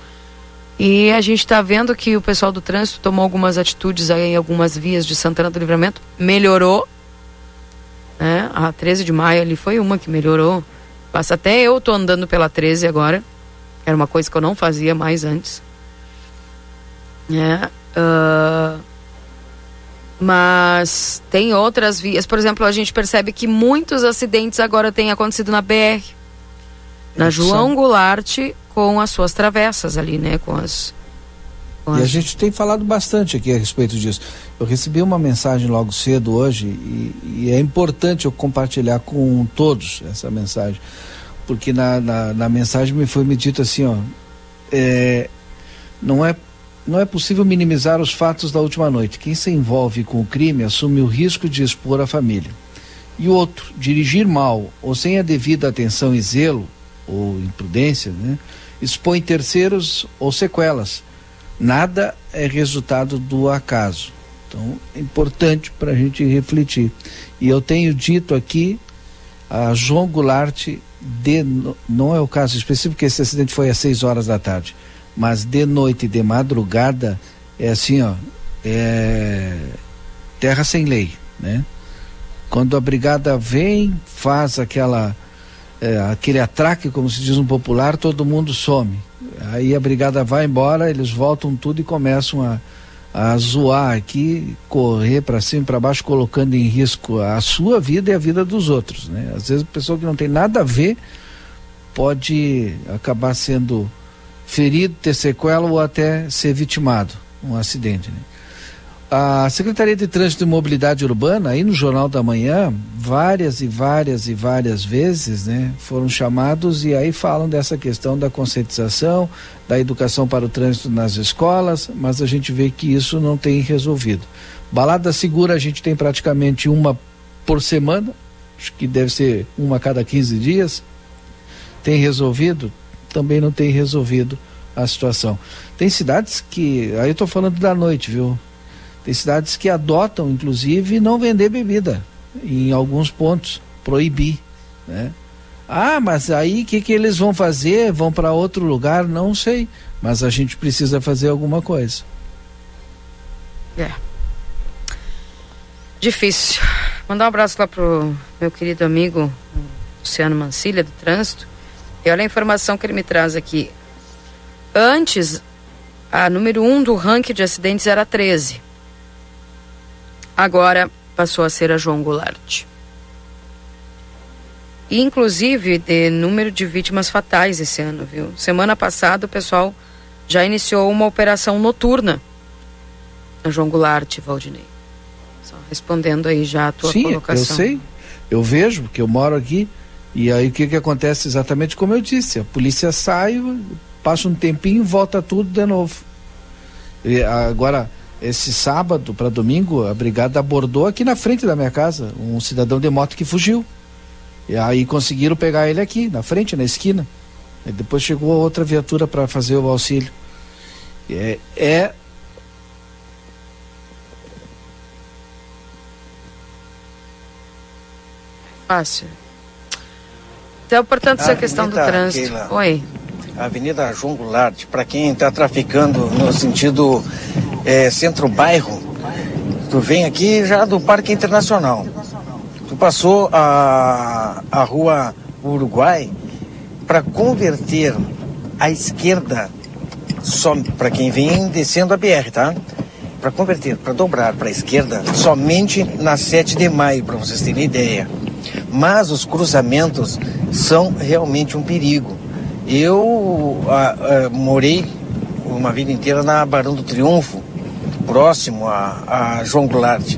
E a gente está vendo que o pessoal do trânsito tomou algumas atitudes aí em algumas vias de Santana do Livramento, melhorou. Né? A 13 de maio ali foi uma que melhorou. Passa até eu tô andando pela 13 agora. Era uma coisa que eu não fazia mais antes. É, uh, mas tem outras vias. Por exemplo, a gente percebe que muitos acidentes agora têm acontecido na BR. Na João Goulart com as suas travessas ali, né? Com as. Com e as... a gente tem falado bastante aqui a respeito disso. Eu recebi uma mensagem logo cedo hoje e, e é importante eu compartilhar com todos essa mensagem. Porque na, na, na mensagem me foi me dito assim, ó. É, não é não é possível minimizar os fatos da última noite. Quem se envolve com o crime assume o risco de expor a família. E outro, dirigir mal ou sem a devida atenção e zelo, ou imprudência, né, expõe terceiros ou sequelas. Nada é resultado do acaso. Então, é importante para a gente refletir. E eu tenho dito aqui a João Goulart, de, não é o caso específico, porque esse acidente foi às 6 horas da tarde mas de noite, de madrugada, é assim, ó, é terra sem lei, né? Quando a brigada vem, faz aquela é, aquele atraque, como se diz no popular, todo mundo some. Aí a brigada vai embora, eles voltam tudo e começam a, a zoar aqui, correr para cima e para baixo, colocando em risco a sua vida e a vida dos outros. Né? Às vezes a pessoa que não tem nada a ver pode acabar sendo ferido, ter sequela ou até ser vitimado, um acidente. Né? A Secretaria de Trânsito e Mobilidade Urbana, aí no Jornal da Manhã, várias e várias e várias vezes, né, foram chamados e aí falam dessa questão da conscientização, da educação para o trânsito nas escolas, mas a gente vê que isso não tem resolvido. Balada segura a gente tem praticamente uma por semana, acho que deve ser uma a cada 15 dias. Tem resolvido? Também não tem resolvido a situação. Tem cidades que, aí eu estou falando da noite, viu? Tem cidades que adotam, inclusive, não vender bebida em alguns pontos, proibir, né? Ah, mas aí o que, que eles vão fazer? Vão para outro lugar? Não sei. Mas a gente precisa fazer alguma coisa. É. Difícil. Mandar um abraço lá pro meu querido amigo Luciano Mancilha, do trânsito. E olha a informação que ele me traz aqui. Antes, a número 1 um do ranking de acidentes era 13. Agora passou a ser a João Goulart. E, inclusive, de número de vítimas fatais esse ano, viu? Semana passada o pessoal já iniciou uma operação noturna na João Goulart, Valdinei. Só respondendo aí já a tua Sim, colocação. eu sei. Eu vejo, porque eu moro aqui. E aí o que, que acontece exatamente como eu disse? A polícia sai, passa um tempinho, volta tudo de novo. E agora, esse sábado para domingo, a brigada abordou aqui na frente da minha casa um cidadão de moto que fugiu. E aí conseguiram pegar ele aqui, na frente, na esquina. E depois chegou outra viatura para fazer o auxílio. É, é Fácil. Então, portanto, essa questão do trânsito. Keila. Oi. Avenida João Goulart, para quem está traficando no sentido eh, centro-bairro, tu vem aqui já do Parque Internacional. Tu passou a, a rua Uruguai para converter à esquerda, só para quem vem descendo a BR, tá? Para converter, para dobrar para a esquerda, somente na 7 de maio, para vocês terem ideia. Mas os cruzamentos são realmente um perigo. Eu ah, ah, morei uma vida inteira na Barão do Triunfo, próximo a, a João Goulart.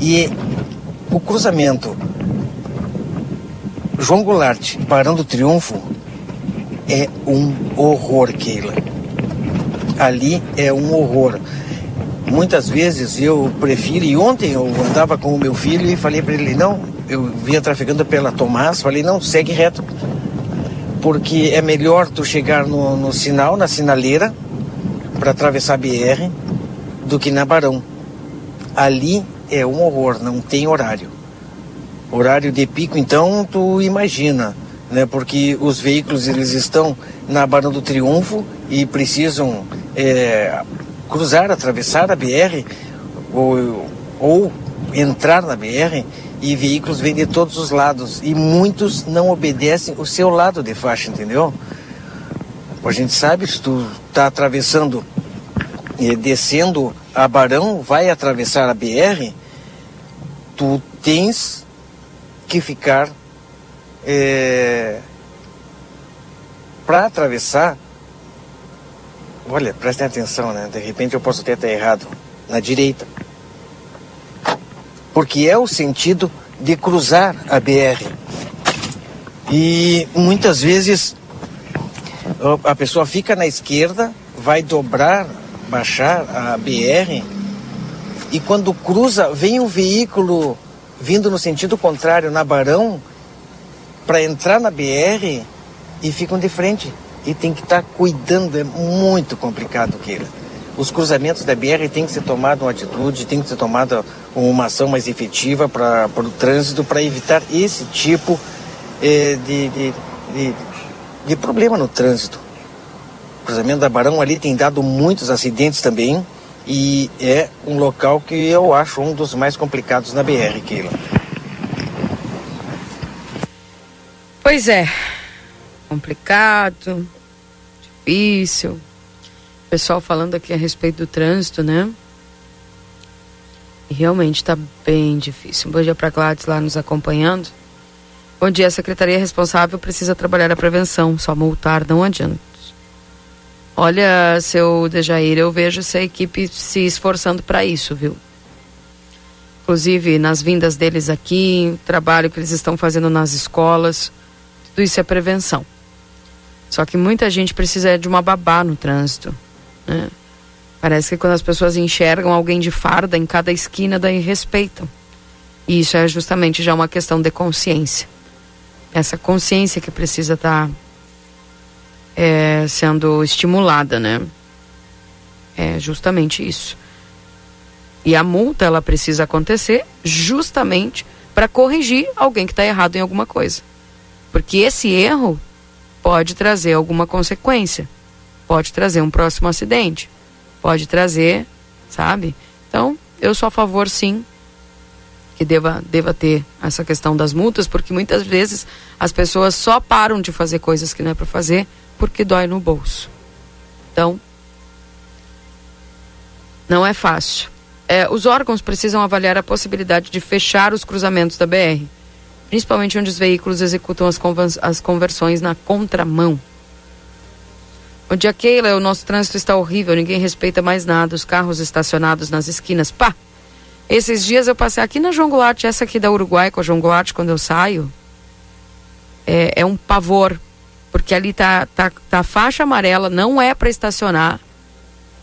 E o cruzamento João Goulart, Barão do Triunfo, é um horror, Keila. Ali é um horror. Muitas vezes eu prefiro, e ontem eu andava com o meu filho e falei para ele, não, eu vinha trafegando pela Tomás, falei, não, segue reto. Porque é melhor tu chegar no, no sinal, na sinaleira, para atravessar a BR, do que na Barão. Ali é um horror, não tem horário. Horário de pico, então, tu imagina, né? Porque os veículos, eles estão na Barão do Triunfo e precisam é, cruzar, atravessar a BR ou, ou entrar na BR e veículos vêm de todos os lados e muitos não obedecem o seu lado de faixa, entendeu? A gente sabe, se tu está atravessando e descendo a Barão, vai atravessar a BR, tu tens que ficar é, para atravessar. Olha, prestem atenção, né? De repente eu posso até estar errado. Na direita. Porque é o sentido de cruzar a BR. E muitas vezes a pessoa fica na esquerda, vai dobrar, baixar a BR, e quando cruza, vem um veículo vindo no sentido contrário, na Barão, para entrar na BR e ficam de frente. E tem que estar tá cuidando, é muito complicado, Keila. Os cruzamentos da BR tem que ser tomada uma atitude, tem que ser tomada uma ação mais efetiva para o trânsito, para evitar esse tipo eh, de, de, de, de problema no trânsito. O cruzamento da Barão ali tem dado muitos acidentes também e é um local que eu acho um dos mais complicados na BR, Keila. Pois é, complicado, difícil. Pessoal falando aqui a respeito do trânsito, né? Realmente está bem difícil. Bom dia para Gladys lá nos acompanhando. Bom dia, a secretaria responsável precisa trabalhar a prevenção, só multar não adianta. Olha, seu Dejair, eu vejo essa equipe se esforçando para isso, viu? Inclusive nas vindas deles aqui, o trabalho que eles estão fazendo nas escolas, tudo isso é prevenção. Só que muita gente precisa de uma babá no trânsito. Né? Parece que quando as pessoas enxergam alguém de farda em cada esquina, daí respeitam. E isso é justamente já uma questão de consciência. Essa consciência que precisa estar tá, é, sendo estimulada, né? É justamente isso. E a multa ela precisa acontecer justamente para corrigir alguém que está errado em alguma coisa. Porque esse erro pode trazer alguma consequência, pode trazer um próximo acidente, pode trazer, sabe? Então, eu sou a favor sim que deva, deva ter essa questão das multas, porque muitas vezes as pessoas só param de fazer coisas que não é para fazer porque dói no bolso. Então, não é fácil. É, os órgãos precisam avaliar a possibilidade de fechar os cruzamentos da BR, principalmente onde os veículos executam as, as conversões na contramão. O dia Keila, o nosso trânsito está horrível, ninguém respeita mais nada, os carros estacionados nas esquinas. Pá! Esses dias eu passei aqui na João Goulart, essa aqui da Uruguai com a João Goulart, quando eu saio, é, é um pavor, porque ali tá, tá, tá faixa amarela, não é para estacionar,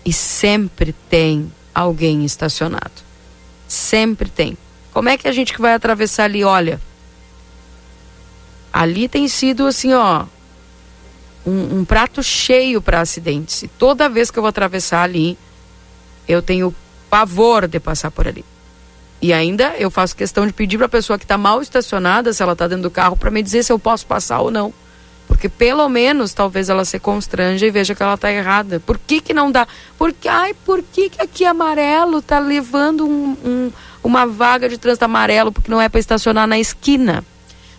e sempre tem alguém estacionado. Sempre tem. Como é que a gente que vai atravessar ali, olha? Ali tem sido assim, ó, um, um prato cheio para acidentes. E toda vez que eu vou atravessar ali, eu tenho pavor de passar por ali. E ainda eu faço questão de pedir para a pessoa que está mal estacionada, se ela está dentro do carro, para me dizer se eu posso passar ou não. Porque pelo menos talvez ela se constranja e veja que ela está errada. Por que, que não dá? Porque, ai, por que, que aqui amarelo está levando um, um, uma vaga de trânsito amarelo porque não é para estacionar na esquina?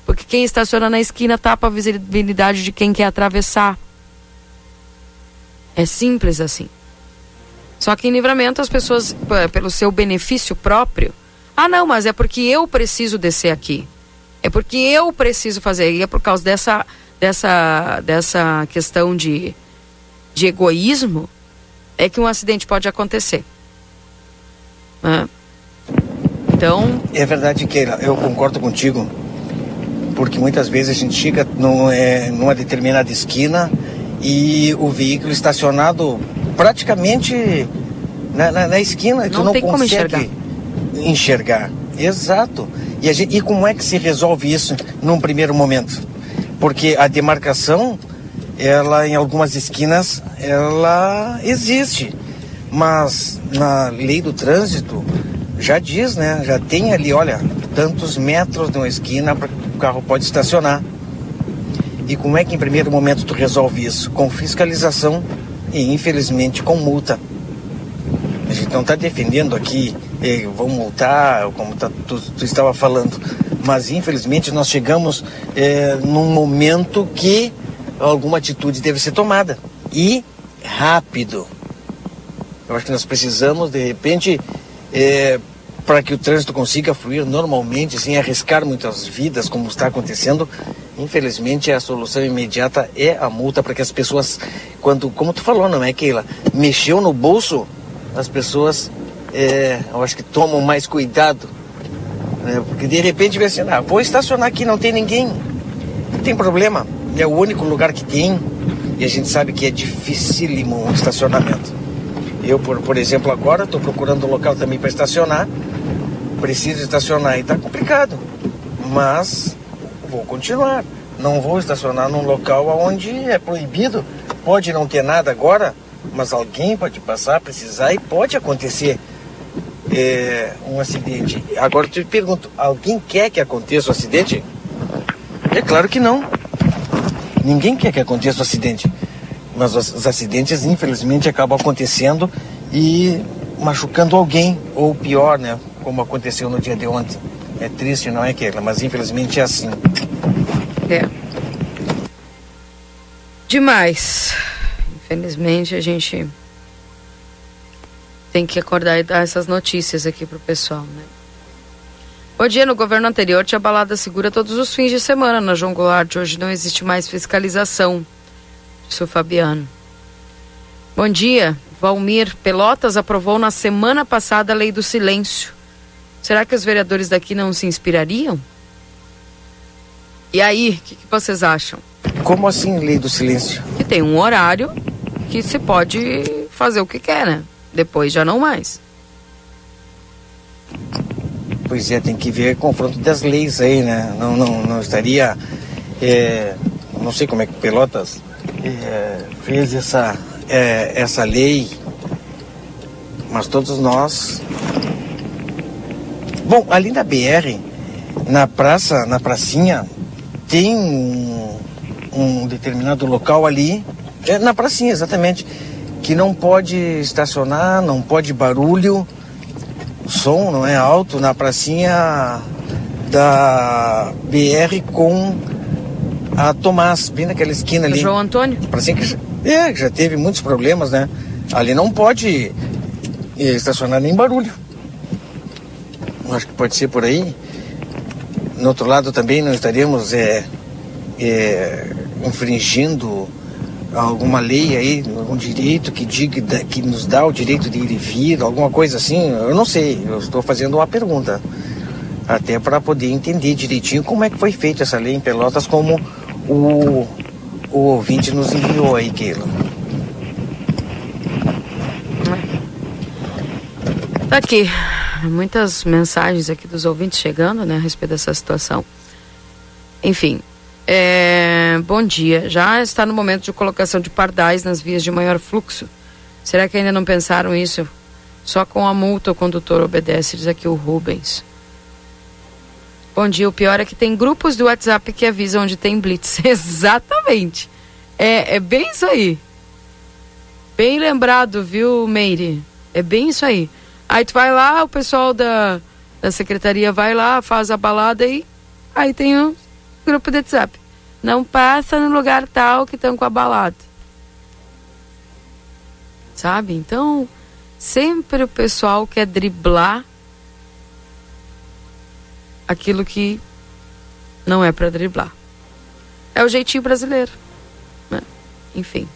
Porque quem estaciona na esquina tapa a visibilidade de quem quer atravessar. É simples assim. Só que em livramento as pessoas, pelo seu benefício próprio, ah não, mas é porque eu preciso descer aqui. É porque eu preciso fazer. E é por causa dessa, dessa, dessa questão de, de egoísmo é que um acidente pode acontecer. Então. É verdade, Keila, eu concordo contigo porque muitas vezes a gente chega no, é, numa determinada esquina e o veículo estacionado praticamente na, na, na esquina, não tu não tem consegue como enxergar. enxergar. Exato. E, gente, e como é que se resolve isso num primeiro momento? Porque a demarcação, ela em algumas esquinas, ela existe. Mas na lei do trânsito já diz, né? Já tem ali, olha, tantos metros de uma esquina o carro pode estacionar. E como é que em primeiro momento tu resolve isso? Com fiscalização e infelizmente com multa. A gente não está defendendo aqui, vão multar, como tá, tu, tu, estava falando, mas infelizmente nós chegamos eh, num momento que alguma atitude deve ser tomada e rápido. Eu acho que nós precisamos, de repente, eh, para que o trânsito consiga fluir normalmente, sem arriscar muitas vidas, como está acontecendo, infelizmente a solução imediata é a multa para que as pessoas, quando, como tu falou, não é, Keila, mexeu no bolso, as pessoas, é, eu acho que tomam mais cuidado, né? porque de repente vai assim, ah, vou estacionar aqui, não tem ninguém, não tem problema, é o único lugar que tem, e a gente sabe que é dificílimo um estacionamento. Eu, por, por exemplo, agora estou procurando um local também para estacionar preciso estacionar e está complicado. Mas vou continuar. Não vou estacionar num local onde é proibido. Pode não ter nada agora, mas alguém pode passar, precisar e pode acontecer é, um acidente. Agora eu te pergunto, alguém quer que aconteça o um acidente? É claro que não. Ninguém quer que aconteça o um acidente. Mas os, os acidentes, infelizmente, acabam acontecendo e machucando alguém, ou pior, né? Como aconteceu no dia de ontem. É triste, não é, Keila? Mas infelizmente é assim. É. Demais. Infelizmente a gente tem que acordar e dar essas notícias aqui pro pessoal, né? Bom dia, no governo anterior tinha balada segura todos os fins de semana na João Goulart. Hoje não existe mais fiscalização. O Fabiano. Bom dia, Valmir. Pelotas aprovou na semana passada a lei do silêncio. Será que os vereadores daqui não se inspirariam? E aí, o que, que, vocês acham? Como assim, lei do silêncio? Que tem um horário que se pode fazer o que quer, né? Depois já não mais. Pois é, tem que ver confronto das leis aí, né? Não, não, não estaria. É, não sei como é que Pelotas é, fez essa, é, essa lei, mas todos nós Bom, ali na BR, na praça, na pracinha, tem um, um determinado local ali, é na pracinha exatamente, que não pode estacionar, não pode barulho, som, não é alto, na pracinha da BR com a Tomás, bem naquela esquina ali. João Antônio? Pracinha que já, é, já teve muitos problemas, né? Ali não pode estacionar nem barulho. Acho que pode ser por aí. No outro lado também não estaríamos é, é, infringindo alguma lei aí, algum direito que diga que nos dá o direito de ir e vir, alguma coisa assim, eu não sei, eu estou fazendo uma pergunta. Até para poder entender direitinho como é que foi feita essa lei em Pelotas, como o, o ouvinte nos enviou aí, Keila. Tá aqui, muitas mensagens aqui dos ouvintes chegando, né, a respeito dessa situação. Enfim, é, bom dia. Já está no momento de colocação de pardais nas vias de maior fluxo. Será que ainda não pensaram isso? Só com a multa o condutor obedece, diz aqui o Rubens. Bom dia. O pior é que tem grupos do WhatsApp que avisam onde tem blitz. (laughs) Exatamente. É, é bem isso aí. Bem lembrado, viu, Meire? É bem isso aí. Aí tu vai lá, o pessoal da, da secretaria vai lá, faz a balada e aí tem o grupo de WhatsApp. Não passa no lugar tal que estão com a balada. Sabe? Então, sempre o pessoal quer driblar aquilo que não é para driblar. É o jeitinho brasileiro. Né? Enfim.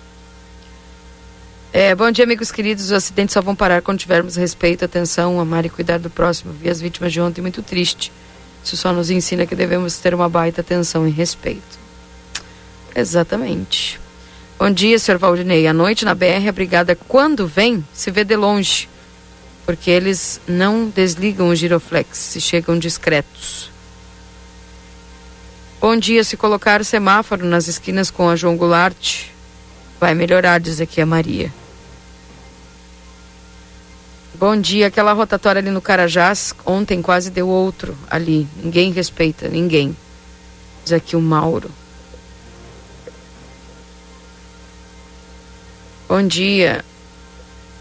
É, bom dia, amigos queridos. Os acidentes só vão parar quando tivermos respeito, atenção, amar e cuidar do próximo. Vi as vítimas de ontem muito triste. Isso só nos ensina que devemos ter uma baita atenção e respeito. Exatamente. Bom dia, senhor Valdinei. À noite na BR, a brigada, quando vem, se vê de longe. Porque eles não desligam o giroflex, se chegam discretos. Bom dia, se colocar semáforo nas esquinas com a João Goulart, vai melhorar, diz aqui a Maria. Bom dia, aquela rotatória ali no Carajás, ontem quase deu outro ali. Ninguém respeita, ninguém. Diz aqui o Mauro. Bom dia.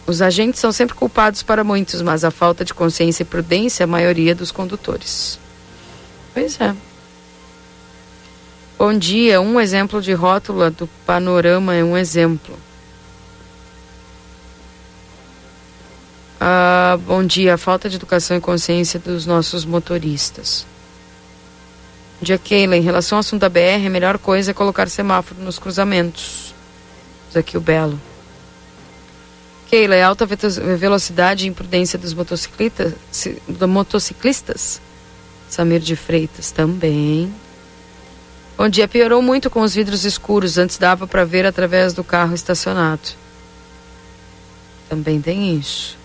Os agentes são sempre culpados para muitos, mas a falta de consciência e prudência é a maioria dos condutores. Pois é. Bom dia. Um exemplo de rótula do panorama é um exemplo. Ah, bom dia. Falta de educação e consciência dos nossos motoristas. Bom dia, Keila. Em relação ao assunto da BR, a melhor coisa é colocar semáforo nos cruzamentos. Diz aqui o Belo. Keila, é alta velocidade e imprudência dos motociclistas, dos motociclistas? Samir de Freitas também. Bom dia. Piorou muito com os vidros escuros. Antes dava para ver através do carro estacionado. Também tem isso.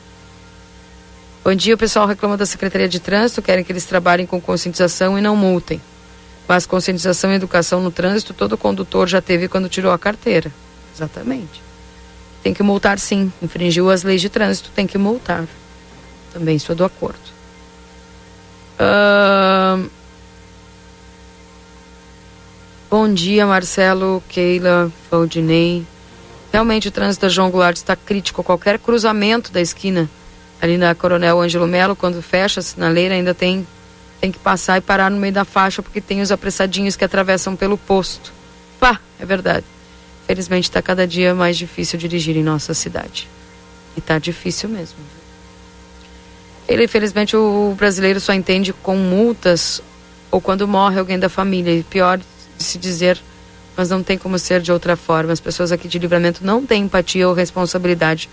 Bom dia, o pessoal reclama da Secretaria de Trânsito, querem que eles trabalhem com conscientização e não multem. Mas conscientização e educação no trânsito, todo condutor já teve quando tirou a carteira. Exatamente. Tem que multar sim. Infringiu as leis de trânsito, tem que multar. Também estou do acordo. Uh... Bom dia, Marcelo, Keila, Valdinei. Realmente o trânsito da João Goulart está crítico. Qualquer cruzamento da esquina ali na Coronel Ângelo Melo, quando fecha a sinaleira, ainda tem, tem que passar e parar no meio da faixa, porque tem os apressadinhos que atravessam pelo posto. Pá, é verdade. Felizmente está cada dia mais difícil dirigir em nossa cidade. E está difícil mesmo. Ele, infelizmente, o brasileiro só entende com multas ou quando morre alguém da família. E pior de se dizer, mas não tem como ser de outra forma. As pessoas aqui de livramento não têm empatia ou responsabilidade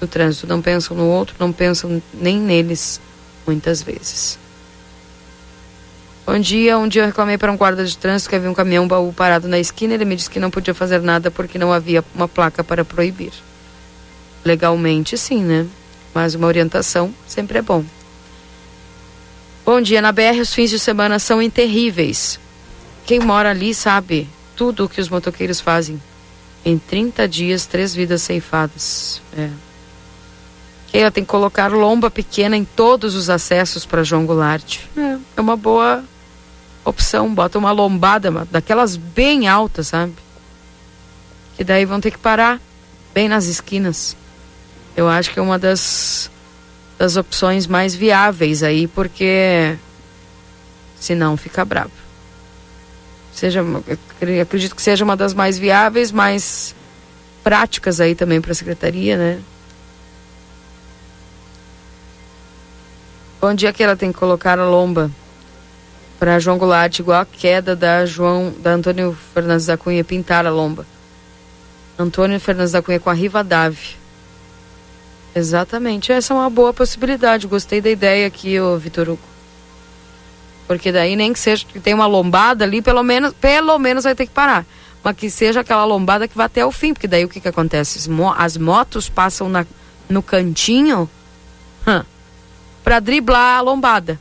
no trânsito, não pensam no outro, não pensam nem neles, muitas vezes. Bom dia, um dia eu reclamei para um guarda de trânsito que havia um caminhão baú parado na esquina. Ele me disse que não podia fazer nada porque não havia uma placa para proibir. Legalmente, sim, né? Mas uma orientação sempre é bom. Bom dia, na BR os fins de semana são terríveis. Quem mora ali sabe tudo o que os motoqueiros fazem. Em 30 dias, três vidas ceifadas. É. Ela tem que colocar lomba pequena em todos os acessos para João Goulart. É, é uma boa opção. Bota uma lombada, daquelas bem altas, sabe? Que daí vão ter que parar bem nas esquinas. Eu acho que é uma das das opções mais viáveis aí, porque senão fica bravo. Seja, acredito que seja uma das mais viáveis, mais práticas aí também para a secretaria, né? Bom dia que ela tem que colocar a lomba para João Goulart, igual a queda da João da Antônio Fernandes da Cunha pintar a lomba. Antônio Fernandes da Cunha com a Rivadavia. Exatamente, essa é uma boa possibilidade. Gostei da ideia aqui, ô Vitor Hugo. Porque daí nem que seja que tem uma lombada ali, pelo menos, pelo menos vai ter que parar. Mas que seja aquela lombada que vá até o fim, porque daí o que que acontece? As motos passam na, no cantinho para driblar a lombada.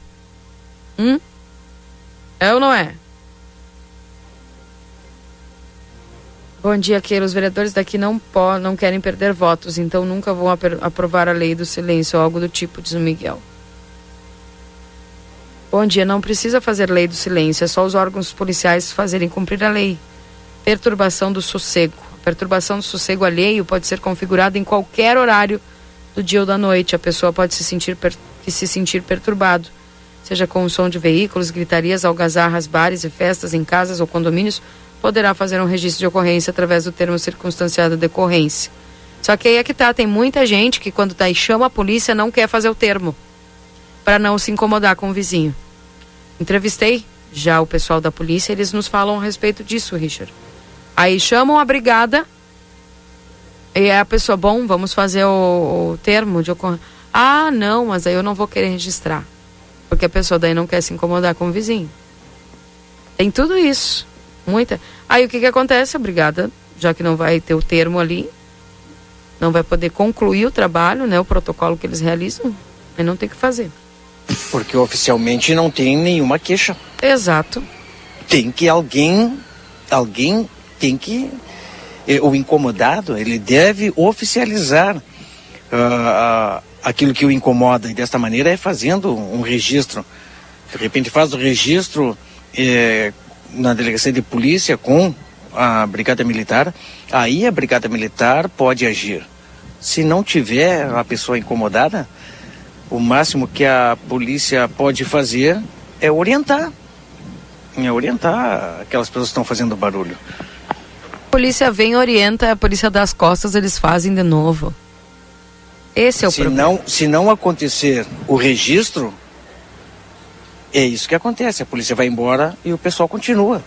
Hum? É ou não é? Bom dia, Keila. Os vereadores daqui não, po não querem perder votos, então nunca vão aprovar a lei do silêncio ou algo do tipo, diz o Miguel. Bom dia, não precisa fazer lei do silêncio, é só os órgãos policiais fazerem cumprir a lei. Perturbação do sossego. A perturbação do sossego alheio pode ser configurada em qualquer horário do dia ou da noite. A pessoa pode se sentir, se sentir perturbado seja com o som de veículos, gritarias, algazarras, bares e festas em casas ou condomínios, poderá fazer um registro de ocorrência através do termo circunstanciado de ocorrência. Só que aí é que tá, tem muita gente que quando tá e chama a polícia não quer fazer o termo, para não se incomodar com o vizinho. Entrevistei já o pessoal da polícia, eles nos falam a respeito disso, Richard. Aí chamam a brigada e é a pessoa, bom, vamos fazer o, o termo de ocorrência. Ah, não, mas aí eu não vou querer registrar. Porque a pessoa daí não quer se incomodar com o vizinho. Tem tudo isso. Muita. Aí o que, que acontece? A brigada, já que não vai ter o termo ali, não vai poder concluir o trabalho, né? O protocolo que eles realizam, aí não tem que fazer. Porque oficialmente não tem nenhuma queixa. Exato. Tem que alguém, alguém tem que, eh, o incomodado, ele deve oficializar uh, aquilo que o incomoda e desta maneira é fazendo um registro. De repente faz o registro é, na delegacia de polícia com a brigada militar, aí a brigada militar pode agir. Se não tiver a pessoa incomodada, o máximo que a polícia pode fazer é orientar. É orientar aquelas pessoas que estão fazendo barulho. A polícia vem, orienta, a polícia das costas, eles fazem de novo. Esse é o se problema. Não, se não acontecer o registro, é isso que acontece. A polícia vai embora e o pessoal continua.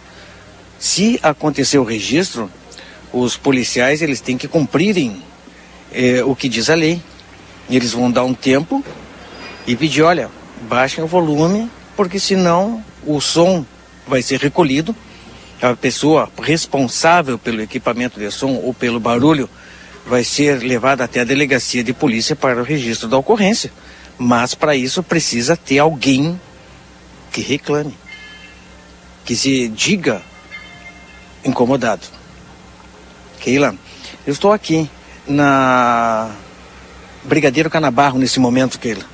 Se acontecer o registro, os policiais eles têm que cumprirem é, o que diz a lei. Eles vão dar um tempo e pedir, olha, baixem o volume, porque senão o som vai ser recolhido. A pessoa responsável pelo equipamento de som ou pelo barulho vai ser levada até a delegacia de polícia para o registro da ocorrência. Mas para isso precisa ter alguém que reclame, que se diga incomodado. Keila, eu estou aqui na Brigadeiro Canabarro nesse momento, Keila.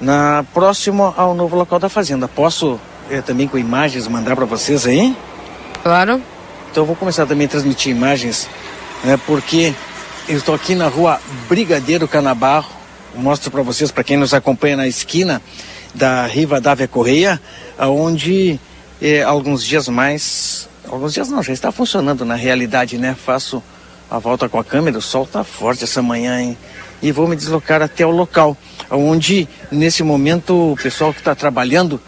Na próximo ao novo local da fazenda. Posso é, também com imagens mandar para vocês aí? Claro. Então eu vou começar também a transmitir imagens né, porque eu estou aqui na rua Brigadeiro Canabarro, mostro para vocês, para quem nos acompanha na esquina da Riva Dávia Correia, onde eh, alguns dias mais, alguns dias não, já está funcionando na realidade, né? Faço a volta com a câmera, o sol está forte essa manhã, hein? E vou me deslocar até o local, onde nesse momento o pessoal que está trabalhando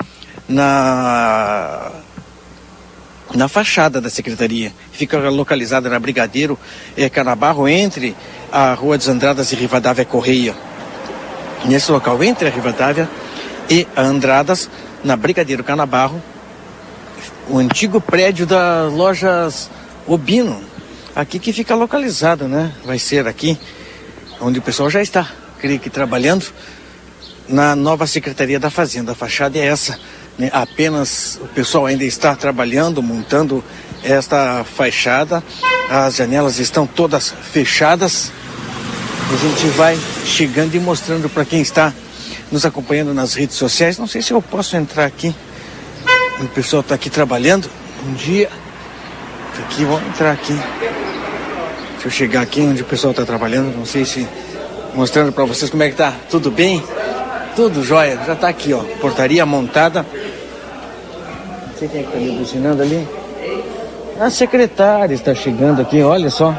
na na fachada da secretaria. Fica localizada na Brigadeiro é, Canabarro, entre a Rua dos Andradas e Rivadavia Correia. Nesse local, entre a Rivadavia e a Andradas, na Brigadeiro Canabarro, o antigo prédio das lojas Obino. Aqui que fica localizado, né? Vai ser aqui, onde o pessoal já está, creio que trabalhando, na nova Secretaria da Fazenda. A fachada é essa né? Apenas o pessoal ainda está trabalhando, montando esta fachada. As janelas estão todas fechadas. A gente vai chegando e mostrando para quem está nos acompanhando nas redes sociais. Não sei se eu posso entrar aqui. O pessoal está aqui trabalhando. Bom dia. Aqui, vamos entrar aqui. Se eu chegar aqui onde o pessoal está trabalhando, não sei se mostrando para vocês como é que tá. Tudo bem? Tudo jóia. Já tá aqui, ó. Portaria montada. Você quem é que tá me buzinando ali? A secretária está chegando aqui, olha só.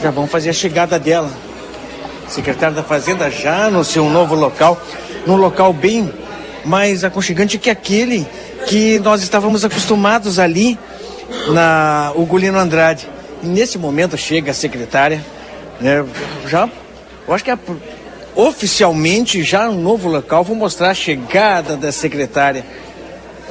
Já vão fazer a chegada dela. Secretária da Fazenda já no seu novo local, num local bem mais aconchegante que aquele que nós estávamos acostumados ali na Ugolino Andrade. E nesse momento chega a secretária, né, já, eu acho que é oficialmente já um novo local, vou mostrar a chegada da secretária.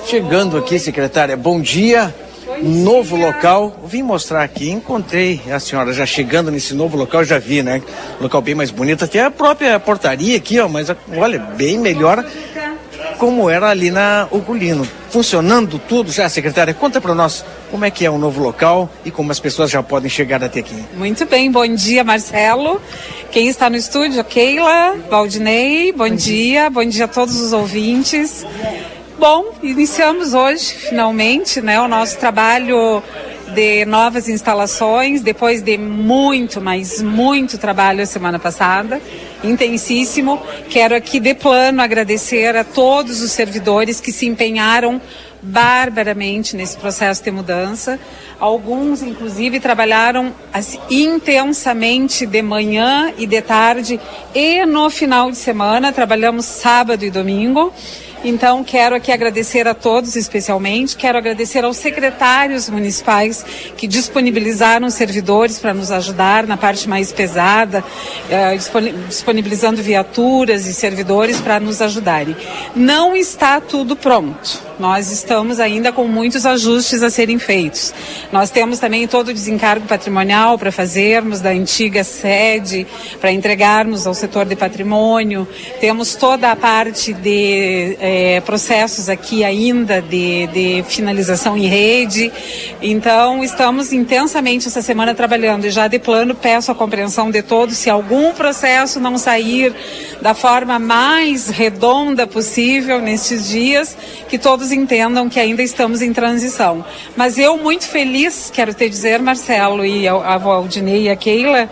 Chegando aqui, secretária, bom dia novo local. Vim mostrar aqui, encontrei a senhora já chegando nesse novo local, já vi, né? Local bem mais bonito, até a própria portaria aqui, ó, mas olha, bem melhor como era ali na Ugolino. Funcionando tudo já, secretária? Conta para nós como é que é o novo local e como as pessoas já podem chegar até aqui. Muito bem, bom dia, Marcelo. Quem está no estúdio, Keila, Valdinei, bom, bom dia. dia, bom dia a todos os ouvintes. Bom, iniciamos hoje, finalmente, né, o nosso trabalho de novas instalações, depois de muito, mas muito trabalho a semana passada, intensíssimo. Quero aqui de plano agradecer a todos os servidores que se empenharam barbaramente nesse processo de mudança. Alguns, inclusive, trabalharam assim, intensamente de manhã e de tarde e no final de semana. Trabalhamos sábado e domingo. Então, quero aqui agradecer a todos, especialmente, quero agradecer aos secretários municipais que disponibilizaram servidores para nos ajudar na parte mais pesada, eh, disponibilizando viaturas e servidores para nos ajudarem. Não está tudo pronto. Nós estamos ainda com muitos ajustes a serem feitos. Nós temos também todo o desencargo patrimonial para fazermos da antiga sede, para entregarmos ao setor de patrimônio. Temos toda a parte de é, processos aqui ainda de, de finalização em rede. Então, estamos intensamente essa semana trabalhando e já de plano peço a compreensão de todos se algum processo não sair da forma mais redonda possível nestes dias, que todos entendam que ainda estamos em transição. Mas eu muito feliz, quero te dizer, Marcelo e a Valdinei e a Keila,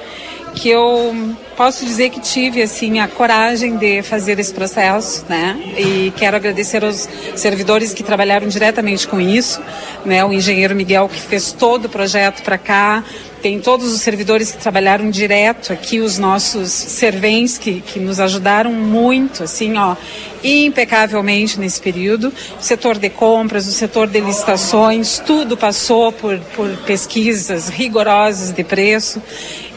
que eu posso dizer que tive assim a coragem de fazer esse processo, né? E quero agradecer aos servidores que trabalharam diretamente com isso, né? O engenheiro Miguel que fez todo o projeto para cá, tem todos os servidores que trabalharam direto aqui, os nossos serventes que, que nos ajudaram muito, assim, ó, impecavelmente nesse período. O setor de compras, o setor de licitações, tudo passou por, por pesquisas rigorosas de preço.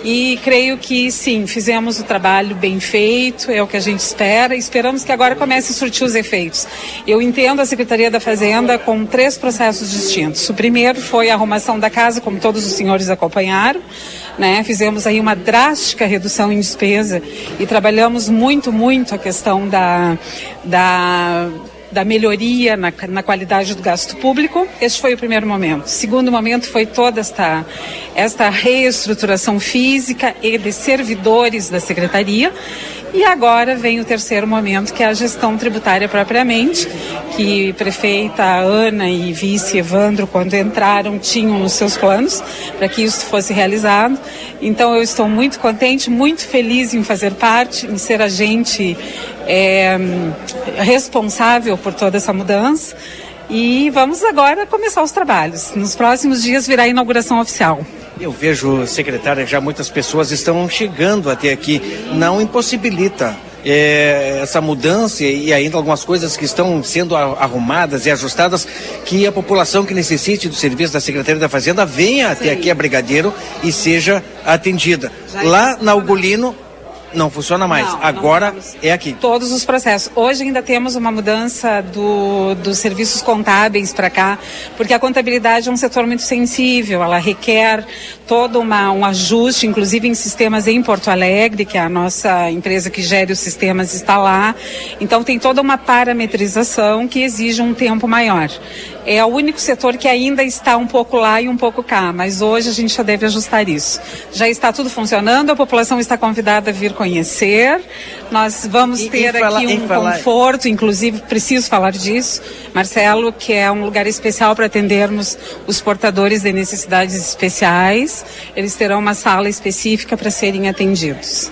E creio que sim, fizemos o trabalho bem feito, é o que a gente espera. Esperamos que agora comece a surtir os efeitos. Eu entendo a Secretaria da Fazenda com três processos distintos. O primeiro foi a arrumação da casa, como todos os senhores acompanharam. Né? Fizemos aí uma drástica redução em despesa e trabalhamos muito, muito a questão da, da da melhoria na, na, qualidade do gasto público. Este foi o primeiro momento. O segundo momento foi toda esta, esta reestruturação física e de servidores da secretaria. E agora vem o terceiro momento, que é a gestão tributária propriamente, que prefeita Ana e vice Evandro, quando entraram, tinham nos seus planos para que isso fosse realizado. Então eu estou muito contente, muito feliz em fazer parte, em ser agente é, responsável por toda essa mudança. E vamos agora começar os trabalhos. Nos próximos dias virá a inauguração oficial. Eu vejo, secretária, já muitas pessoas estão chegando até aqui. Não impossibilita é, essa mudança e ainda algumas coisas que estão sendo arrumadas e ajustadas, que a população que necessite do serviço da Secretaria da Fazenda venha Sim. até aqui a Brigadeiro e seja atendida. Lá na Ugolino, não funciona mais. Não, Agora não é aqui. Todos os processos. Hoje ainda temos uma mudança do, dos serviços contábeis para cá, porque a contabilidade é um setor muito sensível, ela requer todo uma, um ajuste, inclusive em sistemas em Porto Alegre, que é a nossa empresa que gere os sistemas está lá. Então tem toda uma parametrização que exige um tempo maior é o único setor que ainda está um pouco lá e um pouco cá, mas hoje a gente já deve ajustar isso. Já está tudo funcionando, a população está convidada a vir conhecer. Nós vamos e, ter e aqui um conforto, inclusive preciso falar disso, Marcelo, que é um lugar especial para atendermos os portadores de necessidades especiais. Eles terão uma sala específica para serem atendidos.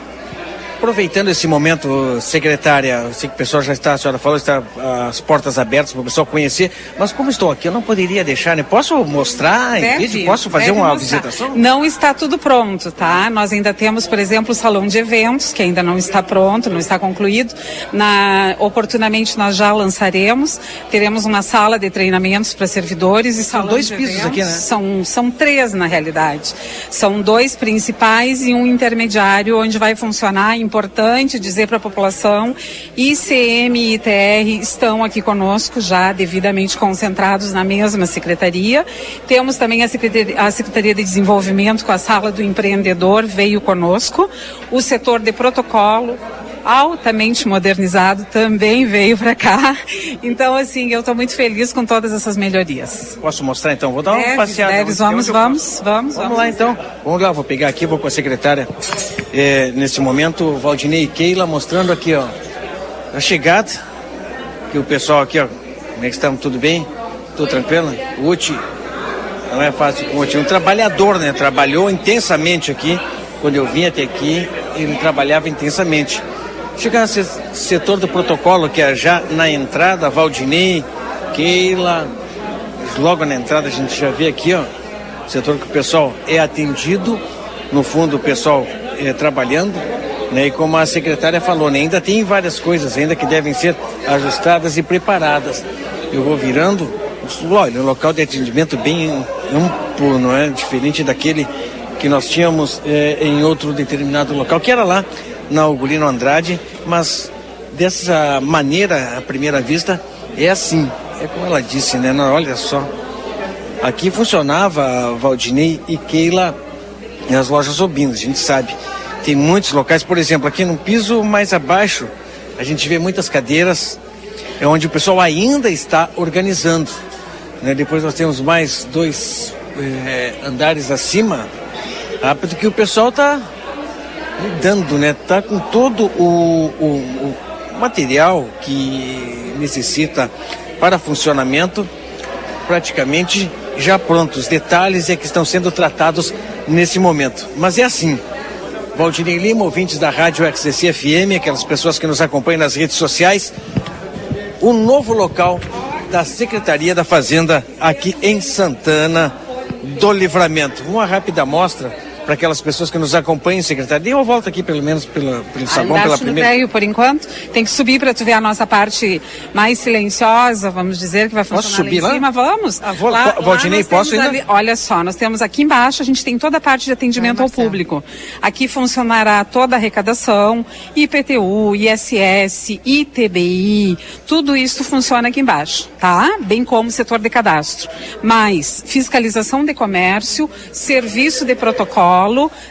Aproveitando esse momento, secretária, eu sei que o pessoal já está, a senhora falou, está as portas abertas para o pessoal conhecer, mas como estou aqui, eu não poderia deixar, né? Posso mostrar em Deve, vídeo? Posso fazer uma mostrar. visitação? Não está tudo pronto, tá? Nós ainda temos, por exemplo, o salão de eventos, que ainda não está pronto, não está concluído. Na, oportunamente nós já lançaremos. Teremos uma sala de treinamentos para servidores e salão dois de pisos eventos. aqui, né? São, são três, na realidade. São dois principais e um intermediário, onde vai funcionar. Importante dizer para a população, ICM e ITR estão aqui conosco já devidamente concentrados na mesma secretaria. Temos também a Secretaria, a Secretaria de Desenvolvimento com a Sala do Empreendedor veio conosco. O setor de protocolo altamente modernizado também veio para cá. Então, assim, eu estou muito feliz com todas essas melhorias. Posso mostrar então? Vou dar uma Deve, passeada. Onde- vamos, vamos, posso? vamos, Vamos lá então. Vamos lá, vou pegar aqui, vou com a secretária. É, nesse momento, Valdinei e Keila mostrando aqui, ó, a chegada. Que o pessoal aqui, ó, como é que estamos? Tudo bem? Tudo tranquilo? O Uti, não é fácil com o Uti. Um trabalhador, né? Trabalhou intensamente aqui. Quando eu vim até aqui, ele trabalhava intensamente. Chega nesse setor do protocolo, que é já na entrada, Valdinei, Keila, logo na entrada a gente já vê aqui, ó, setor que o pessoal é atendido, no fundo o pessoal é trabalhando, né? E como a secretária falou, né, ainda tem várias coisas ainda que devem ser ajustadas e preparadas. Eu vou virando, olha, um local de atendimento bem amplo, não é? Diferente daquele que nós tínhamos é, em outro determinado local, que era lá na Ugolino Andrade, mas dessa maneira, à primeira vista, é assim. É como ela disse, né? Olha só. Aqui funcionava Valdinei e Keila nas lojas Obinos, a gente sabe. Tem muitos locais, por exemplo, aqui no piso mais abaixo, a gente vê muitas cadeiras, é onde o pessoal ainda está organizando. né? Depois nós temos mais dois eh, andares acima, rápido que o pessoal está lidando, né? Tá com todo o, o, o material que necessita para funcionamento praticamente já pronto. Os detalhes é que estão sendo tratados nesse momento. Mas é assim. Valdinei Lima, ouvintes da Rádio XCC FM, aquelas pessoas que nos acompanham nas redes sociais, o novo local da Secretaria da Fazenda aqui em Santana do Livramento. Uma rápida amostra para aquelas pessoas que nos acompanham, secretária. Dê uma volta aqui, pelo menos, pela, pelo Ah, sabão, pela embaixo no primeira. prédio, por enquanto. Tem que subir para tu ver a nossa parte mais silenciosa, vamos dizer, que vai Posso funcionar subir lá lá? em cima. Vamos. Ah, vou- po- Valdinei, posso ainda? ali- olha só, nós temos aqui embaixo, a gente tem toda a parte de atendimento ao público. Aqui funcionará toda a arrecadação, IPTU, ISS, ITBI, tudo isso funciona aqui embaixo, tá? Bem como o setor de cadastro. Mais fiscalização de comércio, serviço de protocolo,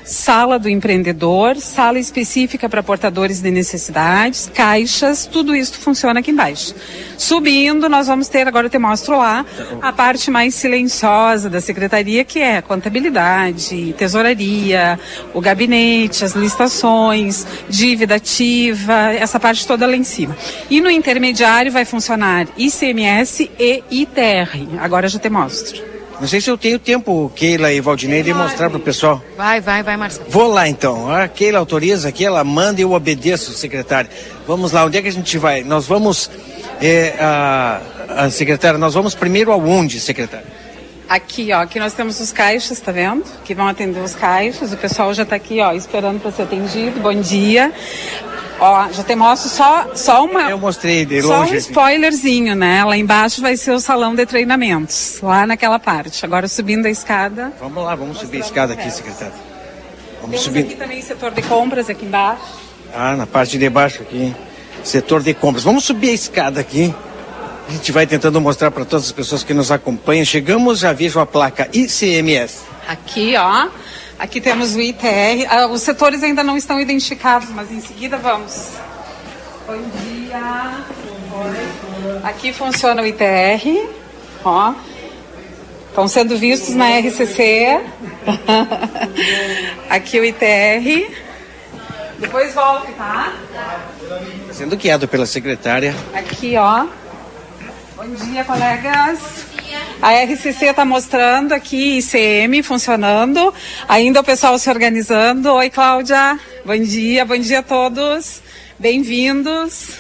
sala do empreendedor, sala específica para portadores de necessidades, caixas, tudo isso funciona aqui embaixo. Subindo, nós vamos ter, agora eu te mostro lá, a parte mais silenciosa da secretaria, que é contabilidade, tesouraria, o gabinete, as licitações, dívida ativa, essa parte toda lá em cima. E no intermediário vai funcionar ICMS e ITR. Agora eu já te mostro. Não sei se eu tenho tempo, Keila e Valdinei, de mostrar para o pessoal. Vai, vai, vai, Marcelo. Vou lá então. A Keila autoriza aqui, ela manda e eu obedeço, secretário. Vamos lá, onde é que a gente vai? Nós vamos, é, a, a secretária, nós vamos primeiro aonde, secretário? Aqui, ó, aqui nós temos os caixas, tá vendo? Que vão atender os caixas. O pessoal já tá aqui, ó, esperando para ser atendido. Bom dia. Ó, já te mostro só, só uma. Eu mostrei de Só um longe. spoilerzinho, né? Lá embaixo vai ser o salão de treinamentos, lá naquela parte. Agora subindo a escada. Vamos lá, vamos subir a escada aqui, secretário. Vamos Temos subir. aqui também setor de compras aqui embaixo. Ah, na parte de baixo aqui. Setor de compras. Vamos subir a escada aqui. A gente vai tentando mostrar para todas as pessoas que nos acompanham. Chegamos, já vejo a placa ICMS. Aqui, ó. Aqui temos o ITR. Ah, os setores ainda não estão identificados, mas em seguida vamos. Bom dia. Aqui funciona o ITR. Ó. Estão sendo vistos na RCC. (laughs) Aqui o ITR. Depois volte, tá? Sendo guiado pela secretária. Aqui, ó. Bom dia, colegas. A RCC está mostrando aqui ICM funcionando, ainda o pessoal se organizando. Oi, Cláudia. Bom dia, bom dia a todos. Bem-vindos.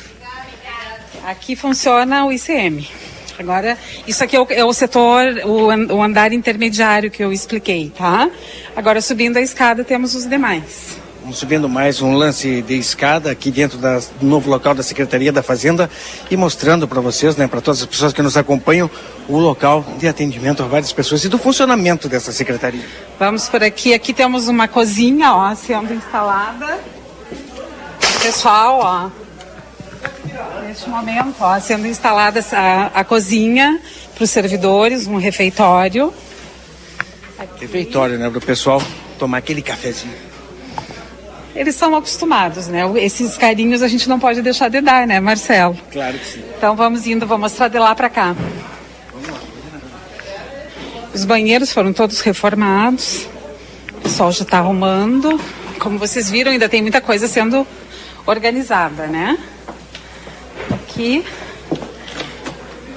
Aqui funciona o ICM. Agora, isso aqui é o, é o setor, o, o, andar intermediário que eu expliquei, tá? Agora, subindo a escada, temos os demais. Subindo mais um lance de escada aqui dentro da, do novo local da Secretaria da Fazenda e mostrando para vocês, né, para todas as pessoas que nos acompanham, o local de atendimento a várias pessoas e do funcionamento dessa secretaria. Vamos por aqui. Aqui temos uma cozinha, ó, sendo instalada. Pessoal, ó, Neste momento, ó, sendo instalada a, a cozinha para os servidores, um refeitório. Aqui. Refeitório, né? Para o pessoal tomar aquele cafezinho. Eles são acostumados, né? Esses carinhos a gente não pode deixar de dar, né, Marcelo? Claro que sim. Então vamos indo, vou mostrar de lá para cá. Os banheiros foram todos reformados. O pessoal já está arrumando. Como vocês viram, ainda tem muita coisa sendo organizada, né? aqui.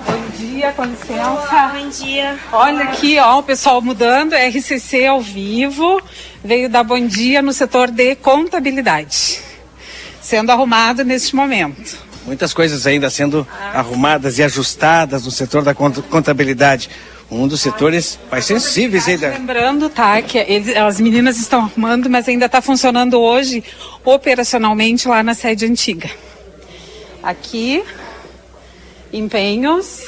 Bom dia, com licença. Bom dia. Olha aqui, ó, o pessoal mudando, RCC ao vivo, veio dar bom dia no setor de contabilidade, sendo arrumado neste momento. Muitas coisas ainda sendo arrumadas e ajustadas no setor da contabilidade um dos setores mais sensíveis ainda. Lembrando, tá, que eles, as meninas estão arrumando, mas ainda está funcionando hoje operacionalmente lá na sede antiga. Aqui, empenhos.